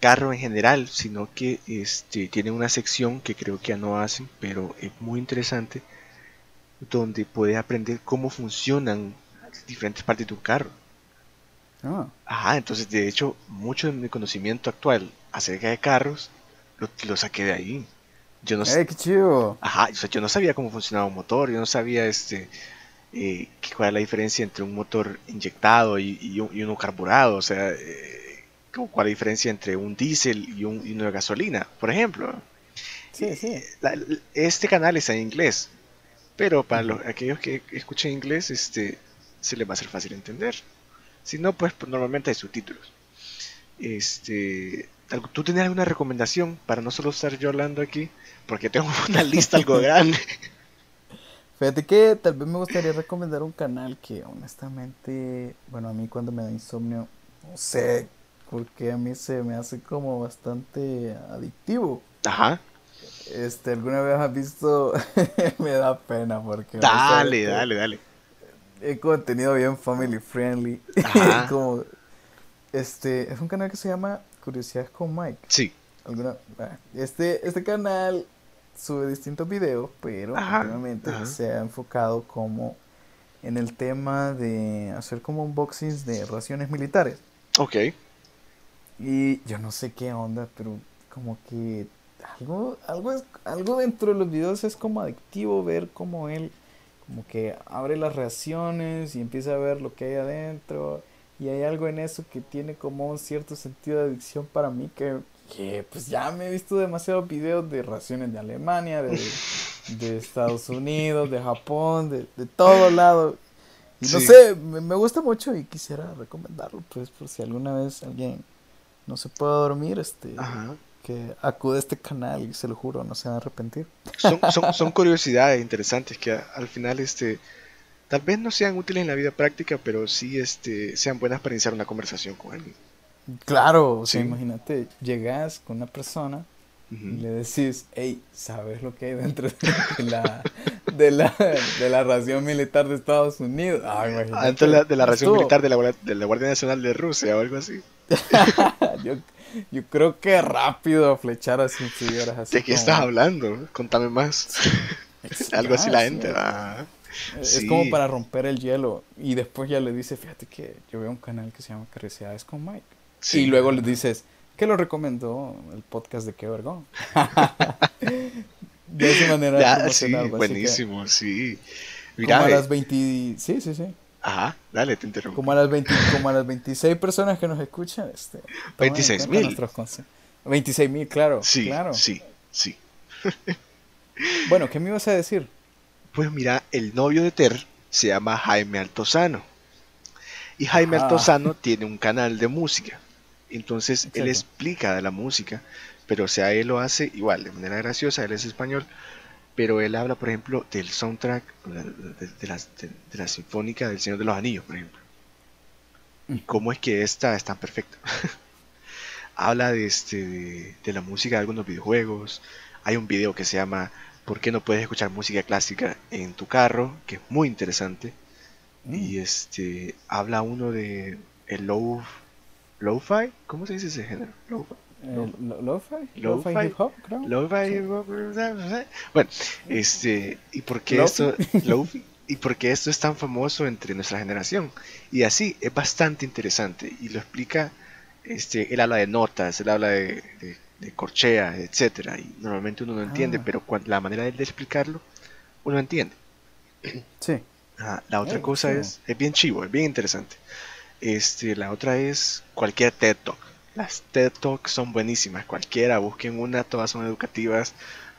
carro en general, sino que este, tienen una sección que creo que ya no hacen, pero es muy interesante, donde puedes aprender cómo funcionan diferentes partes de un carro. Ajá, entonces de hecho mucho de mi conocimiento actual acerca de carros lo, lo saqué de ahí. Yo no, s- ¡Ey, qué chido! ajá, o sea, yo no sabía cómo funcionaba un motor, yo no sabía este eh, cuál es la diferencia entre un motor inyectado y, y un- y uno carburado, o sea, eh, cuál es la diferencia entre un diésel y, un, y uno de gasolina, por ejemplo. Sí, sí. La- este canal está en inglés, pero para los, aquellos que escuchen inglés, este, se les va a ser fácil entender. Si no, pues, pues, normalmente hay subtítulos. Este, ¿Tú tienes alguna recomendación para no solo estar yo hablando aquí? Porque tengo una lista algo grande. Fíjate que tal vez me gustaría recomendar un canal que honestamente, bueno, a mí cuando me da insomnio, no sé, porque a mí se me hace como bastante adictivo. Ajá. Este, ¿alguna vez has visto? me da pena porque... Dale, dale, dale. He contenido bien family friendly. Como, este, es un canal que se llama Curiosidades con Mike. Sí. ¿Alguna? Este, este canal sube distintos videos, pero últimamente se ha enfocado como en el tema de hacer como unboxings de raciones militares. Ok. Y yo no sé qué onda, pero como que algo, algo, es, algo dentro de los videos es como adictivo ver cómo él como que abre las reacciones y empieza a ver lo que hay adentro. Y hay algo en eso que tiene como un cierto sentido de adicción para mí que, que pues ya me he visto demasiados videos de raciones de Alemania, de, de Estados Unidos, de Japón, de, de todo lado. Y no sé, me, me, gusta mucho y quisiera recomendarlo, pues, por si alguna vez alguien no se puede dormir, este, que acude a este canal y se lo juro, no se va a arrepentir. Son, son, son curiosidades interesantes que al final, este, tal vez no sean útiles en la vida práctica, pero sí, este, sean buenas para iniciar una conversación con alguien. Claro, o sea, imagínate, llegas con una persona y le decís, hey, ¿sabes lo que hay dentro de la, de la, de la ración militar de Estados Unidos? Ah, Dentro de la, de la ración militar de la, de la Guardia Nacional de Rusia o algo así. yo, yo creo que rápido flechar así así. ¿De qué estás hablando? Contame más. Algo así la gente va. Es como para romper el hielo. Y después ya le dice, fíjate que yo veo un canal que se llama Cariciades con Mike. Y luego le dices, ¿qué lo recomendó el podcast de Qué Vergón? de esa manera. Ya, sí, buenísimo, sí. Mira, como a las 20... Sí, sí, sí. Ajá, dale, te interrumpo. Como a las, 20, como a las 26 personas que nos escuchan. Este, 26 mil. 26 mil, claro. Sí, claro. sí, sí. bueno, ¿qué me ibas a decir? Pues mira, el novio de Ter se llama Jaime Altozano. Y Jaime Altozano tiene un canal de música. Entonces él explica de la música, pero o sea, él lo hace igual, de manera graciosa, él es español, pero él habla, por ejemplo, del soundtrack de, la, Sinfónica del Señor de los Anillos, por ejemplo. Y mm. cómo es que esta es tan perfecta. habla de, este, de, la música de algunos videojuegos. Hay un video que se llama ¿Por qué no puedes escuchar música clásica en tu carro? que es muy interesante. Mm. Y este habla uno de el low lo-fi, ¿cómo se dice ese género? Lo-fi. Lo-fi, lo-fi hip hop, creo. Lo-fi hip hop. Bueno, este, ¿y por qué esto, y por qué esto es tan famoso entre nuestra generación? Y así es bastante interesante y lo explica. Este, él habla de notas, él habla de, de, corchea, etcétera, y normalmente uno no entiende, ah. pero la manera de explicarlo, uno entiende. Sí. la otra cosa es, es bien chivo, es bien interesante. Este, la otra es cualquier TED Talk las TED Talks son buenísimas, cualquiera, busquen una, todas son educativas,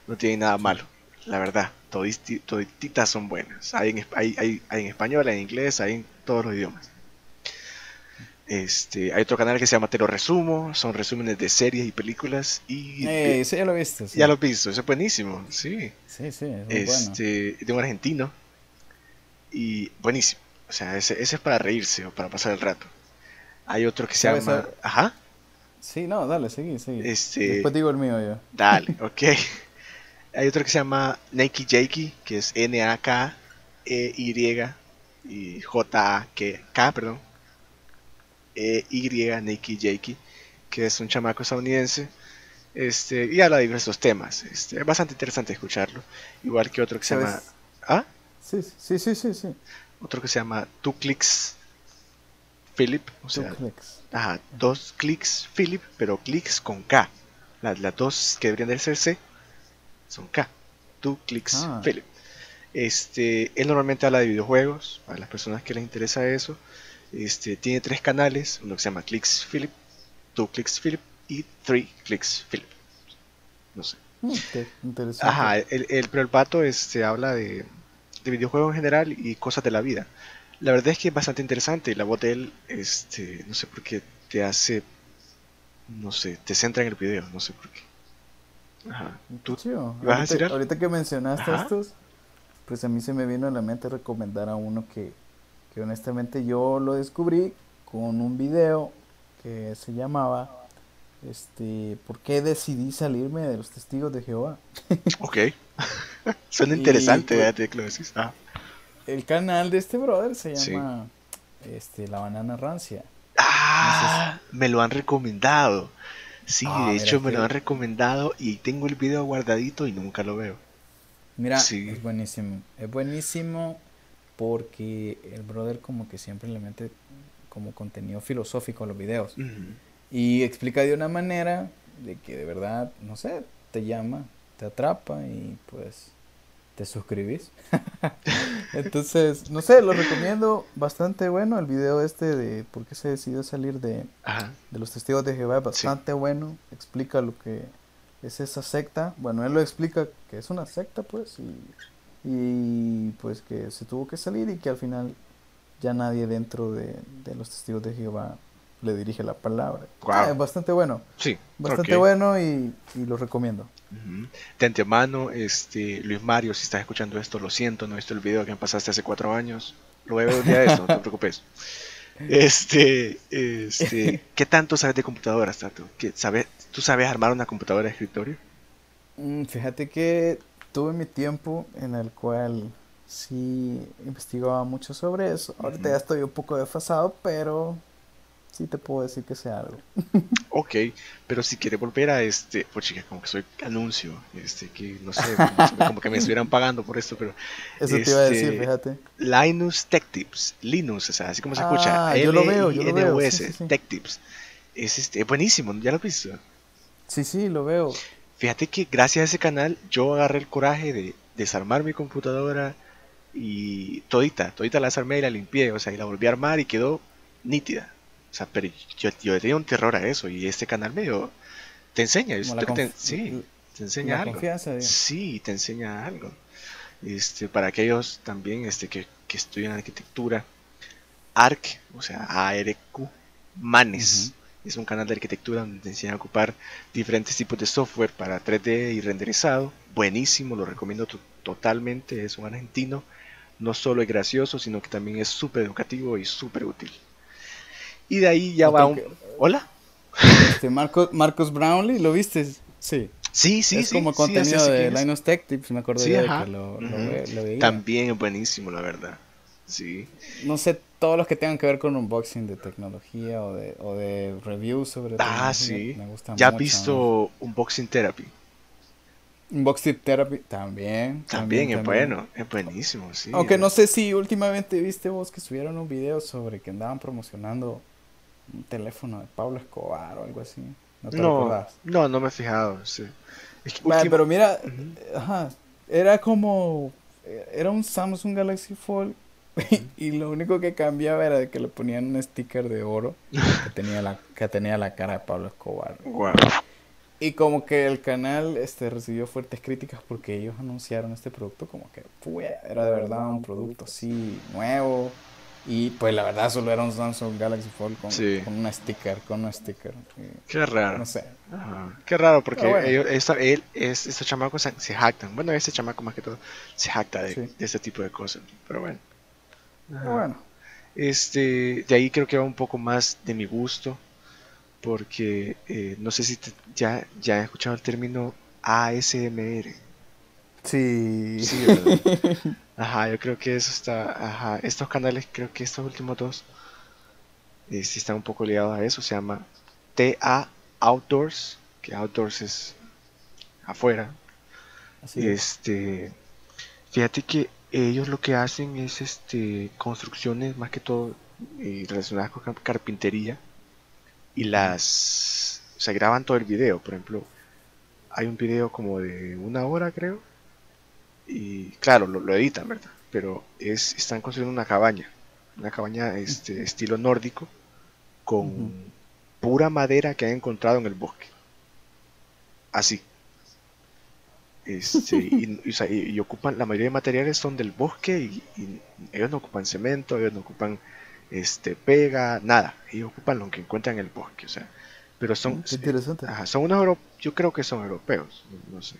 no tienen nada malo, la verdad, toditas son buenas. Hay en, hay, en español, hay en inglés, hay en todos los idiomas. Este, hay otro canal que se llama Te lo resumo, son resúmenes de series y películas y eh, ese ya lo he visto. Ya lo he visto, eso es buenísimo, sí. Sí, sí, este, De un argentino y buenísimo. O sea, ese, ese, es para reírse o para pasar el rato. Hay otro que se llama, ajá. Sí, no, dale, seguí, seguí. Este... Después digo el mío yo. Dale, ok. Hay otro que se llama Nakey Jakey, que es N-A-K-E-Y y J-A-K, perdón. E-Y, Nakey Jakey, que es un chamaco estadounidense. Este, y habla de diversos temas. Este, es bastante interesante escucharlo. Igual que otro que se llama. ¿Ah? Sí, sí, sí, sí, sí. Otro que se llama Two Clicks Philip. O sea, Ajá, dos clics Philip, pero clics con K. Las, dos que deberían de ser C son K. Two clics ah. Philip. Este, él normalmente habla de videojuegos, para las personas que les interesa eso. Este, tiene tres canales, uno que se llama Clicks Philip, Two Clicks Philip y Three Clicks Philip. No sé. Mm, interesante. Ajá, el, el, pero el pato este, habla de, de videojuegos en general y cosas de la vida la verdad es que es bastante interesante. La voz de él, este, no sé por qué, te hace, no sé, te centra en el video, no sé por qué. Ajá. ¿Tú vas a decir algo? Ahorita que mencionaste estos, pues a mí se me vino a la mente recomendar a uno que, que honestamente yo lo descubrí con un video que se llamaba este, ¿por qué decidí salirme de los testigos de Jehová? ok. Suena interesante, pues, que lo decís. Ah. El canal de este brother se llama este, La Banana Rancia. Ah, me lo han recomendado. Sí, ah, de hecho me lo han recomendado y tengo el video guardadito y nunca lo veo. Mira, es buenísimo. Es buenísimo porque el brother como que siempre le mete como contenido filosófico a los videos. Y explica de una manera de que de verdad, no sé, te llama, te atrapa y pues te suscribís. Entonces, no sé, lo recomiendo bastante bueno. El video este de por qué se decidió salir de, de los testigos de Jehová es bastante bueno. Explica lo que es esa secta. Bueno, él lo explica que es una secta, pues, y, y pues que se tuvo que salir y que al final ya nadie dentro de, de los testigos de Jehová le dirige la palabra. Ah, es bastante bueno. Sí. Bastante bueno y, lo recomiendo. De antemano, este, Luis Mario, si estás escuchando esto, lo siento, no he visto el video que me pasaste hace cuatro años. Lo veo el día de eso, no te preocupes. Este, este, ¿qué tanto sabes de computadoras, Tato? ¿Qué, sabes, ¿Tú sabes armar una computadora de escritorio? Mm, fíjate que tuve mi tiempo en el cual sí investigaba mucho sobre eso. Ahorita ya estoy un poco desfasado, pero sí te puedo decir que sea algo. ok, pero si quiere volver a este, pues chica, como que soy anuncio, este, que no sé, como, que me estuvieran pagando por esto, pero... Eso te iba a decir, este, fíjate. Linus Tech Tips, Linus, o sea, así como se escucha, ah, yo lo veo, yo lo veo. Tech Tips. Es, este, buenísimo, ¿ya lo has visto? Sí, sí, lo veo. Fíjate que gracias a ese canal yo agarré el coraje de desarmar mi computadora y todita, todita la desarmé y la limpié, o sea, y la volví a armar y quedó nítida. O sea, pero yo, yo tenía un terror a eso y este canal medio te enseña, te, sí, te enseña algo. Sí, te enseña algo. Este, para aquellos también este, que, que estudian arquitectura, ARC, o sea, ARQ, Manes. Es un canal de arquitectura donde te enseñan a ocupar diferentes tipos de software para 3D y renderizado. Buenísimo, lo recomiendo totalmente. Es un argentino. No solo es gracioso, sino que también es súper educativo y súper útil. Y de ahí ya va un... ¿Hola? Este Marcos, Marcos Brownlee, ¿lo viste? Sí. Sí, sí, es como contenido de Linus Tech Tips, me acuerdo de que lo, veía. También es buenísimo, la verdad. Sí. No sé, todos los que tengan que ver con unboxing de tecnología o de, o de reviews sobre Ah, sí. Me gustan ¿Ya has visto Unboxing Therapy? Unboxing Therapy también. También, es bueno, es buenísimo, sí. Aunque no sé si últimamente viste vos que subieron un video sobre que andaban promocionando un teléfono de Pablo Escobar o algo así. ¿No te no, No, no me he fijado, sí. pero mira, ajá, era como, era un Samsung Galaxy Fold y lo único que cambiaba era de que le ponían un sticker de oro que tenía la, que tenía la cara de Pablo Escobar. Y como que el canal este recibió fuertes críticas porque ellos anunciaron este producto como que era de verdad un producto así nuevo, y pues la verdad solo era un Samsung Galaxy Fold con, con un sticker, con un sticker. Qué raro. No sé. Qué raro porque ellos, él, es, estos chamacos se, jactan. Bueno, este chamaco más que todo se jacta de, de este tipo de cosas. Pero bueno. Bueno. Este, de ahí creo que va un poco más de mi gusto. Porque eh, no sé si ya, ya he escuchado el término ASMR. Sí. Sí, Ajá, yo creo que eso está. Ajá, estos canales, creo que estos últimos dos, eh, sí están un poco ligados a eso. Se llama TA Outdoors, que Outdoors es afuera. Así este, fíjate que ellos lo que hacen es este construcciones más que todo eh, relacionadas con carpintería y las o sea graban todo el video por ejemplo hay un video como de una hora creo y claro, lo, editan, ¿verdad? Pero es, están construyendo una cabaña, una cabaña este, estilo nórdico, con pura madera que han encontrado en el bosque. Así. Este, y, ocupan, la mayoría de materiales son del bosque y, y ellos no ocupan cemento, ellos no ocupan este, pega, nada. Ellos ocupan lo que encuentran en el bosque, o sea. Pero son, Mm, interesante. ajá, son unos yo creo que son europeos, no, no sé.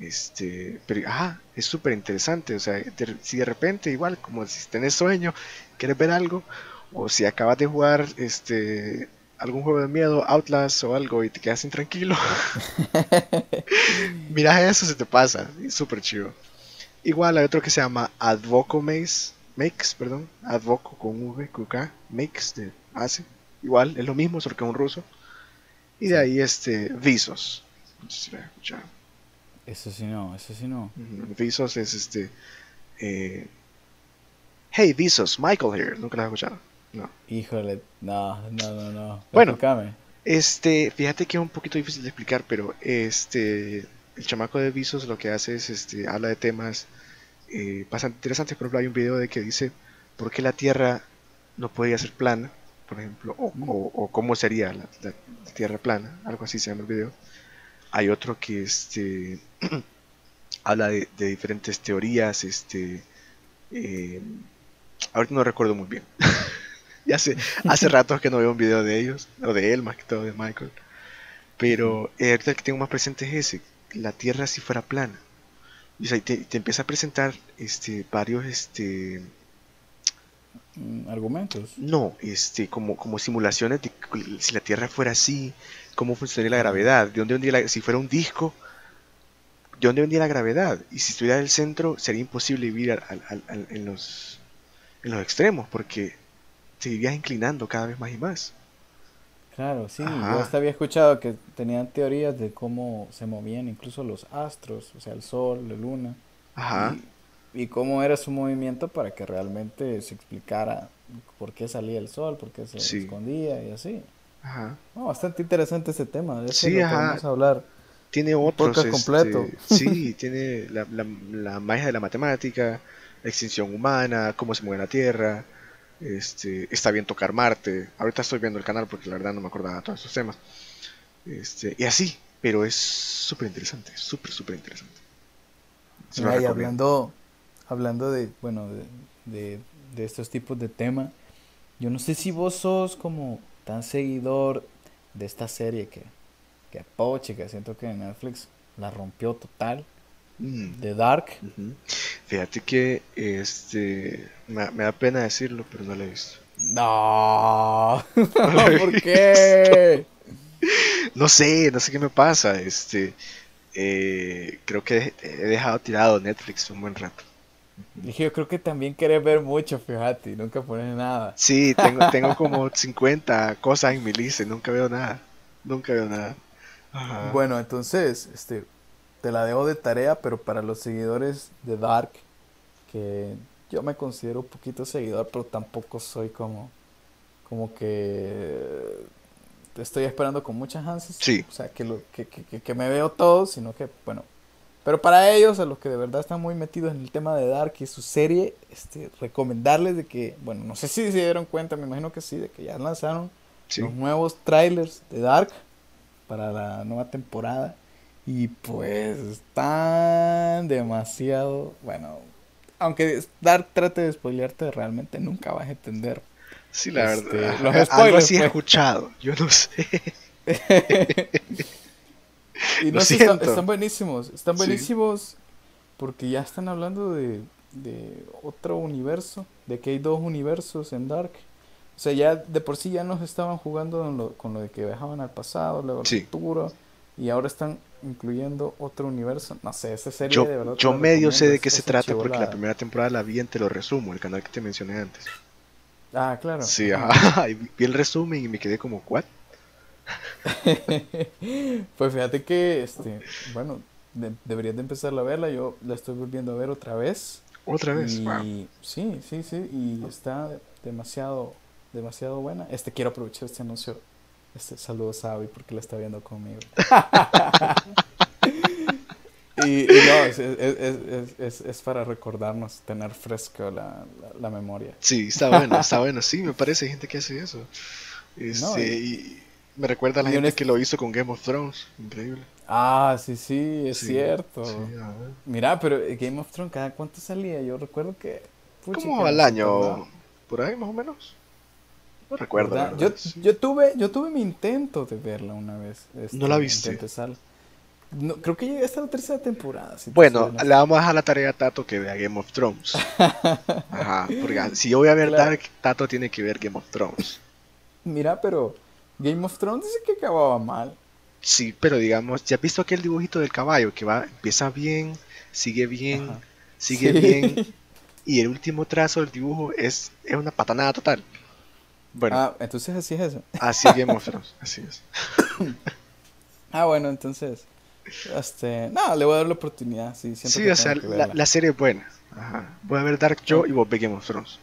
Este, pero ajá, es súper interesante, o sea, de- si de repente igual, como si tenés sueño, quieres ver algo, o si acabas de jugar este algún juego de miedo, Outlast o algo y te quedas intranquilo, mira eso, se te pasa, es súper chido. Igual hay otro que se llama Advoco Maze, Makes, perdón, Advoco con V, con K, Makes de hace, igual, es lo mismo, solo que un ruso. Y de ahí este, Visos, no sé si lo escuchado. Eso sí no, eso sí no. Visos es este. eh, hey, Visos, Michael here. Nunca lo has escuchado. No. Híjole, no, no, no, no. Bueno. Explícame. Este, fíjate que es un poquito difícil de explicar, pero este. El chamaco de Visos lo que hace es este. Habla de temas eh, bastante interesantes. Por ejemplo, hay un video de que dice por qué la Tierra no podría ser plana, por ejemplo, o, o- o cómo sería la, la- la Tierra plana, algo así se llama el video. Hay otro que este habla de, de diferentes teorías, este eh, ahorita no recuerdo muy bien. ya hace, hace rato que no veo un video de ellos, o de él más que todo, de Michael. Pero eh, ahorita el que tengo más presente es ese, la Tierra si fuera plana. Y, o sea, y te, te empieza a presentar este varios este Mm, Argumentos. no, este, como, como simulaciones de si la Tierra fuera así, cómo funcionaría la gravedad, de dónde vendría la- si fuera un disco, de dónde vendría la gravedad, y si estuviera en el centro sería imposible vivir al- al- al- al- en los en los extremos, porque te irías inclinando cada vez más y más. Claro, sí. Ajá. Yo hasta había escuchado que tenían teorías de cómo se movían incluso los astros, o sea, el sol, la luna. Ajá. Y, y cómo era su movimiento para que realmente se explicara por qué salía el sol, por qué se Sí. escondía y así. Ajá. No, bastante interesante ese tema. De Sí, ajá. podemos hablar. Tiene otros. este, completo. sí, tiene la, la, la magia de la matemática, la extinción humana, cómo se mueve la Tierra. Este, está bien tocar Marte. Ahorita estoy viendo el canal porque la verdad no me acordaba de todos esos temas. Este, y así, pero es súper interesante, súper, súper interesante. Y hablando, hablando de, bueno, de, de, de estos tipos de temas, yo no sé si vos sos como tan seguidor de esta serie que, que poche, que siento que Netflix la rompió total, Mm, de Dark. Fíjate que este, me, me da pena decirlo, pero no lo he visto. No, la he ¿por qué? No sé, no sé qué me pasa. Este, eh, creo que he dejado tirado Netflix un buen rato. Dije, yo creo que también querés ver mucho, fíjate, nunca pones nada. Sí, tengo, tengo como 50 cosas en mi lista y nunca veo nada. Nunca veo nada. Ajá. Bueno, entonces, este, te la dejo de tarea, pero para los seguidores de Dark, que yo me considero un poquito seguidor, pero tampoco soy como, como que estoy esperando con muchas ansias. Sí. O sea, que, lo, que, que, que- que me veo todo, sino que, bueno. Pero para ellos, a los que de verdad están muy metidos en el tema de Dark y su serie, este, recomendarles de que, bueno, no sé si se dieron cuenta, me imagino que sí, de que ya lanzaron Sí. los nuevos trailers de Dark para la nueva temporada. Y pues están demasiado, bueno, aunque Dark trate de spoilearte, realmente nunca vas a entender. Sí, la este, verdad. los Algo spoilers, así he pues. escuchado. Yo no sé. Y no sé, están, buenísimos, están Sí. buenísimos porque ya están hablando de, de otro universo, de que hay dos universos en Dark. O sea, ya de por sí ya nos estaban jugando lo- con lo de que viajaban al pasado, luego al Sí. futuro, y ahora están incluyendo otro universo. No sé, esa serie Yo, de verdad. yo medio sé de qué se trata porque la primera temporada la vi en Te lo resumo, el canal que te mencioné antes. Ah, claro. Sí, ajá. vi el resumen y me quedé como, ¿what? Pues fíjate que, este, bueno, de- deberías de empezar a verla. Yo la estoy volviendo a ver otra vez. Otra vez. Y Wow. sí, sí, sí, y está demasiado, demasiado buena. Este, quiero aprovechar este anuncio. Este, saludos a Abby porque la está viendo conmigo. y, y no, es, es, es, es, para recordarnos, tener fresco la, la, la memoria. Sí, está bueno, está bueno. Sí, me parece hay gente que hace eso. Este, No, y Me recuerda a la gente que lo hizo con Game of Thrones. Increíble. Ah, sí, sí, es Sí, cierto. sí. Mira, pero eh, Game of Thrones, ¿cada cuánto salía? Yo recuerdo que... que al no año, por ahí más o menos. No recuerdo. Yo, sí. yo tuve, yo tuve mi intento de verla una vez. este, ¿No la viste? No, creo que llegué hasta la tercera temporada. si Bueno, le vamos a dejar la tarea a Tato que vea Game of Thrones. Ajá, porque si yo voy a ver Claro. Dark, Tato tiene que ver Game of Thrones. Mira, pero Game of Thrones dice que acababa mal. Sí, pero digamos, ¿ya has visto aquel dibujito del caballo que va, empieza bien, sigue bien, Ajá. sigue Sí. bien, y el último trazo del dibujo es, es una patanada total? Bueno, Ah, entonces así es eso. así es Game of Thrones, así es. Ah, bueno, entonces. Este, no, le voy a dar la oportunidad. Sí, Sí, que o sea, que la, serie es buena. Ajá. Voy a ver Dark yo y vos ve Game of Thrones.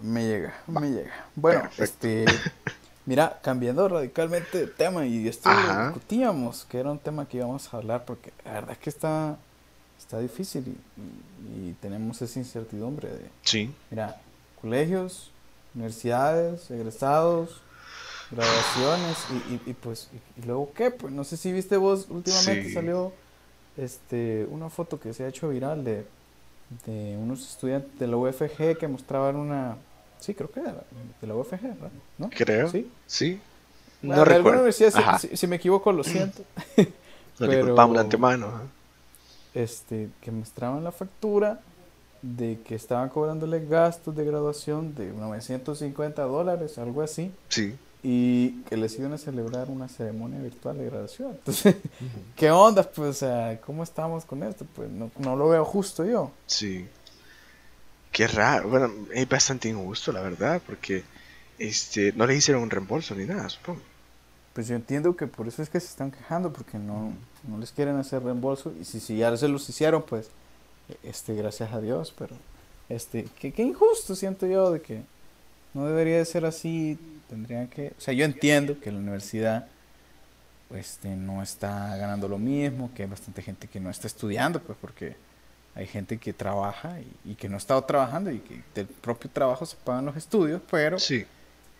Me llega, me llega. Bueno, Perfecto. este. Mira, cambiando radicalmente de tema, y esto lo discutíamos, que era un tema que íbamos a hablar, porque la verdad es que está, está difícil y, tenemos esa incertidumbre de, Sí. mira, colegios, universidades, egresados, graduaciones, y, y- y pues, y, y luego qué, pues no sé si viste vos, últimamente Sí. salió este, una foto que se ha hecho viral de, de unos estudiantes de la UFG que mostraban una, sí, creo que era de la UFG, ¿verdad? ¿No? Creo. Sí. Sí. Bueno, No alguna recuerdo. universidad, si- Ajá. si, si me equivoco, lo siento. Nos pero- disculpamos de antemano. este, que mostraban la factura de que estaban cobrándole gastos de graduación de 950 dólares, algo así, Sí. y que les iban a celebrar una ceremonia virtual de graduación. Entonces, ¿qué onda? Pues, o sea, ¿cómo estamos con esto? Pues no, no lo veo justo yo. Sí. Qué raro. Bueno, es bastante injusto, la verdad, porque este no le hicieron un reembolso ni nada, supongo. Pues yo entiendo que por eso es que se están quejando, porque no, no les quieren hacer reembolso, y si, si ya se los hicieron, pues, este, gracias a Dios, pero, este, qué, qué injusto siento yo de que no debería de ser así, tendrían que, o sea, yo entiendo que la universidad, este, no está ganando lo mismo, que hay bastante gente que no está estudiando, pues, porque hay gente que trabaja y, y que no ha estado trabajando y que del propio trabajo se pagan los estudios, pero Sí.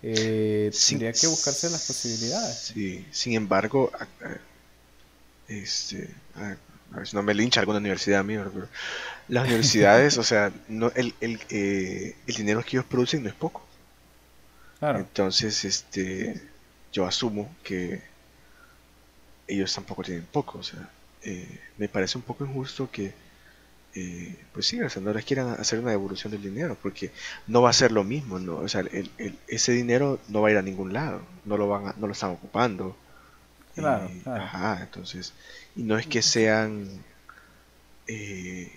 eh, Sin- tendría que buscarse las posibilidades. Sí. Sin embargo, a- a- este, a, a ver si no me lincha alguna universidad mía, pero las universidades, o sea, no el, el, eh, el dinero que ellos producen no es poco. Claro. Entonces, este, yo asumo que ellos tampoco tienen poco, o sea, eh, me parece un poco injusto que, eh, pues sí, o sea, no les quieran hacer una devolución del dinero, porque no va a ser lo mismo, ¿no? O sea, el- el- ese dinero no va a ir a ningún lado, no lo van a- no lo están ocupando. Claro, Y, claro. Ajá, entonces, y no es que sean, eh,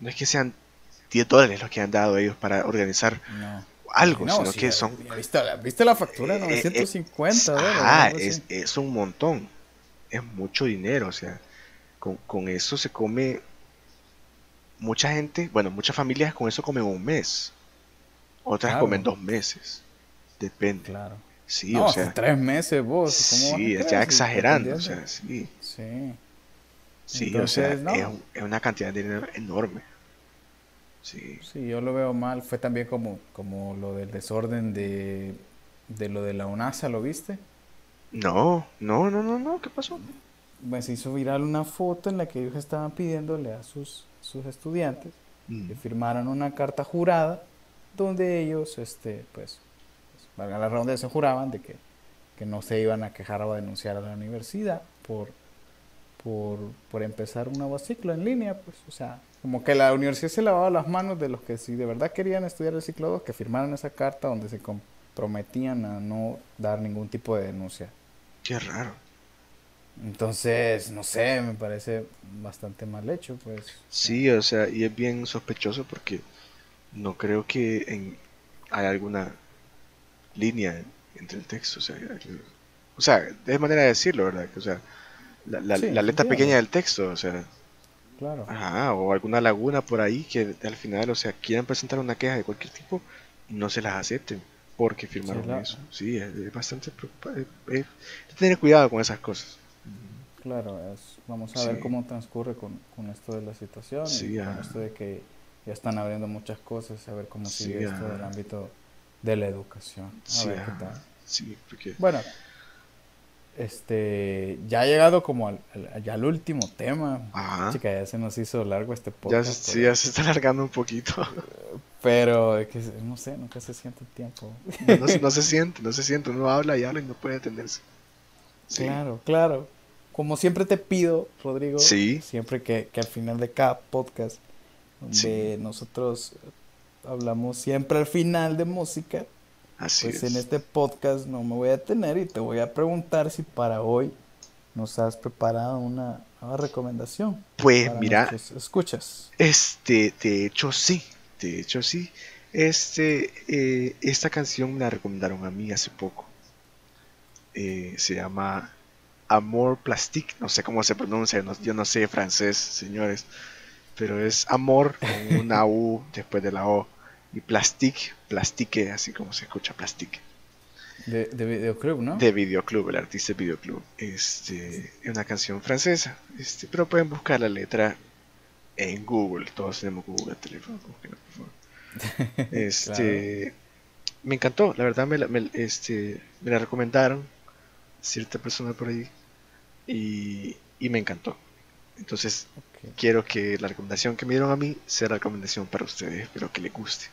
no es que sean 10 dólares los que han dado ellos para organizar No. algo, No, sino que son ¿Viste la, viste la factura? eh, eh, 950 dólares. Así. es, es un montón. Es mucho dinero. O sea, con, con eso se come. Mucha gente, bueno, muchas familias con eso comen un mes. Otras Claro. comen dos meses. Depende. Claro. Sí, no, o sea. tres meses vos. ¿cómo vas a Sí, creer? ya exagerando. O sea, sí. Sí. Sí, o sea, no. es, un- es una cantidad de dinero enorme. Sí. Sí, yo lo veo mal. Fue también como, como lo del desorden de, de lo de la UNASA, ¿lo viste? No, no, no, no, no. ¿Qué pasó? Pues se hizo viral una foto en la que ellos estaban pidiéndole a sus, sus estudiantes Mm, que firmaran una carta jurada donde ellos, este, pues, pues, valga la redundancia, juraban de que, que no se iban a quejar o a denunciar a la universidad por, por, por empezar un nuevo ciclo en línea, pues, o sea, como que la universidad se lavaba las manos de los que si de verdad querían estudiar el ciclo 2, que firmaran esa carta donde se comprometían a no dar ningún tipo de denuncia. Qué raro. Entonces, no sé, me parece bastante mal hecho, pues. Sí, o sea, y es bien sospechoso porque no creo que en, hay alguna línea entre el texto, o sea, el- o sea, es manera de decirlo, ¿verdad? Que, O sea, la, la- Sí, la letra entiendo. pequeña del texto, o sea, Claro. ajá, o alguna laguna por ahí que al final, o sea, quieran presentar una queja de cualquier tipo y no se las acepten porque firmaron la- eso. Sí, es, es bastante preocupante. Es, es tener cuidado con esas cosas. Claro, es, vamos a ver cómo transcurre con, con esto de la situación Sí, y con esto de que ya están abriendo muchas cosas, a ver cómo Sí, sigue esto del ámbito de la educación. A Sí, ver qué tal. Sí, porque Bueno, este, ya ha llegado como al, al- ya al último tema. Ajá. Chica, ya se nos hizo largo este Ya, podcast. sí, pero, ya se está alargando un poquito. pero es que, no sé, nunca se siente el tiempo. No, no se- no se siente, no se siente. Uno habla y habla y no puede detenerse. Sí. Claro, claro. Como siempre te pido, Rodrigo, Sí. siempre que, que al final de cada podcast, donde Sí. nosotros hablamos siempre al final de música, Así pues es. en este podcast no me voy a detener y te voy a preguntar si para hoy nos has preparado una nueva recomendación. Pues mira, escuchas. Este, de hecho sí, de hecho sí. Este, eh, esta canción me la recomendaron a mí hace poco. Eh, se llama Amor Plastique, no sé cómo se pronuncia, no- yo no sé francés, señores, pero es amor con una U después de la O y plastique, plastique, así como se escucha plastique. De, de videoclub, ¿no? De Videoclub, el artista de Videoclub. Este, es una canción francesa, este, pero pueden buscar la letra en Google. Todos tenemos Google el teléfono, por favor. Este, me encantó, la verdad me la, me- este, me la recomendaron cierta persona por ahí y, y me encantó. Entonces quiero que la recomendación que me dieron a mí sea la recomendación para ustedes, espero que les guste.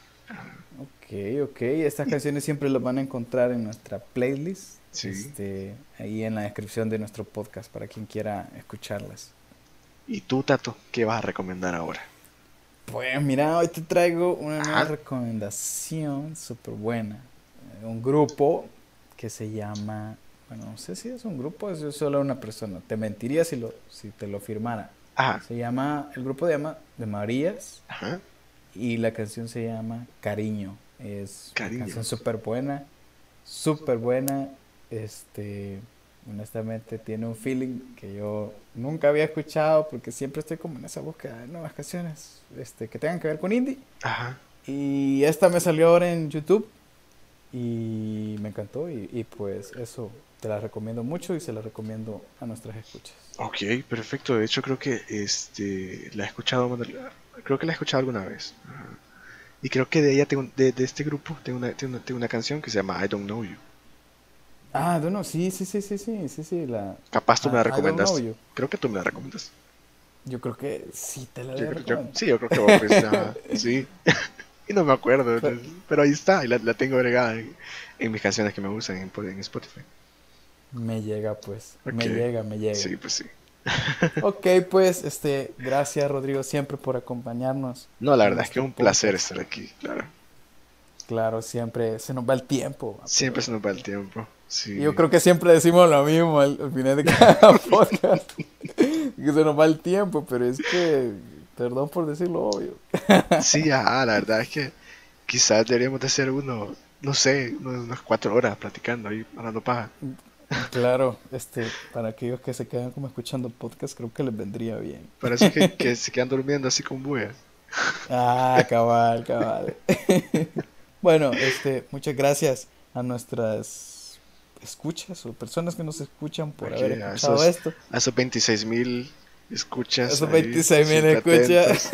ok, ok. Estas canciones siempre las van a encontrar en nuestra playlist. Sí. Este, ahí en la descripción de nuestro podcast para quien quiera escucharlas. ¿Y tú, Tato, qué vas a recomendar ahora? Pues mira, hoy te traigo una nueva Ajá. recomendación súper buena. Eh, Un grupo que se llama, bueno, no sé si es un grupo es solo una persona. Te mentiría si, lo, si te lo firmara. Ajá, Se llama, el grupo se llama De Marías ajá. y la canción se llama Cariño. Es Cariño. una canción súper buena, súper buena. Este, honestamente tiene un feeling que yo nunca había escuchado porque siempre estoy como en esa búsqueda de nuevas canciones este, que tengan que ver con indie. Ajá. Y esta me salió ahora en YouTube y me encantó y, y pues eso te la recomiendo mucho y se la recomiendo a nuestras escuchas. Ok, perfecto. De hecho, creo que este la he escuchado, creo que la he escuchado alguna vez. Ajá. Y creo que de ella tengo, de, de este grupo tengo una, tengo, una, tengo una canción que se llama I Don't Know You. Ah, no, sí, sí, sí, sí, sí, sí, sí, la... Capaz tú me la Don't recomendaste. Creo que tú me la recomendas. Yo creo que sí te la Yo yo- sí, yo creo que vos, sí. y no me acuerdo, Pero- ahí está, y la, la tengo agregada en, en mis canciones que me gustan en, en Spotify. Me llega, pues. Me llega, me llega. Sí, pues sí. Ok, pues, este, gracias Rodrigo siempre por acompañarnos. No, la verdad es que es un placer estar aquí, claro. Claro, siempre se nos va el tiempo. Siempre se nos va el tiempo. Sí. Yo creo que siempre decimos lo mismo al, al final de cada podcast. que se nos va el tiempo, pero es que, perdón por decirlo obvio. Sí, ajá, la verdad es que quizás deberíamos de hacer uno, no sé, unas cuatro horas platicando ahí, hablando paja. Claro, este, para aquellos que se quedan como escuchando podcast, creo que les vendría bien. Parece que, que se quedan durmiendo así con bueas. Ah, cabal, cabal. Bueno, este, muchas gracias a nuestras escuchas o personas que nos escuchan por Ok, haber a escuchado esos- esto. A esos 26 mil escuchas. Esos ahí, 26 mil escuchas.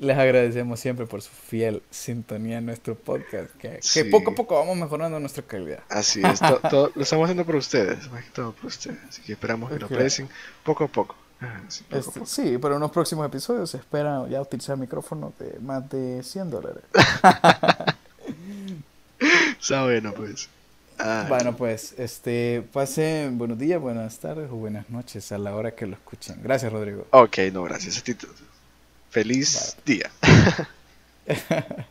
Les agradecemos siempre por su fiel sintonía en nuestro podcast, que, poco a poco vamos mejorando nuestra calidad. Así es, todo, lo estamos haciendo por ustedes, más que todo por ustedes. Así que esperamos que lo aprecien poco a poco. Ajá, sí, poco Este, poco. sí, pero en los próximos episodios se espera ya utilizar micrófonos de más de 100 dólares. Está bueno, pues. Ah, Bueno, pues, este, pasen buenos días, buenas tardes o buenas noches a la hora que lo escuchen. Gracias, Rodrigo. Ok, no, gracias a ti. Feliz día.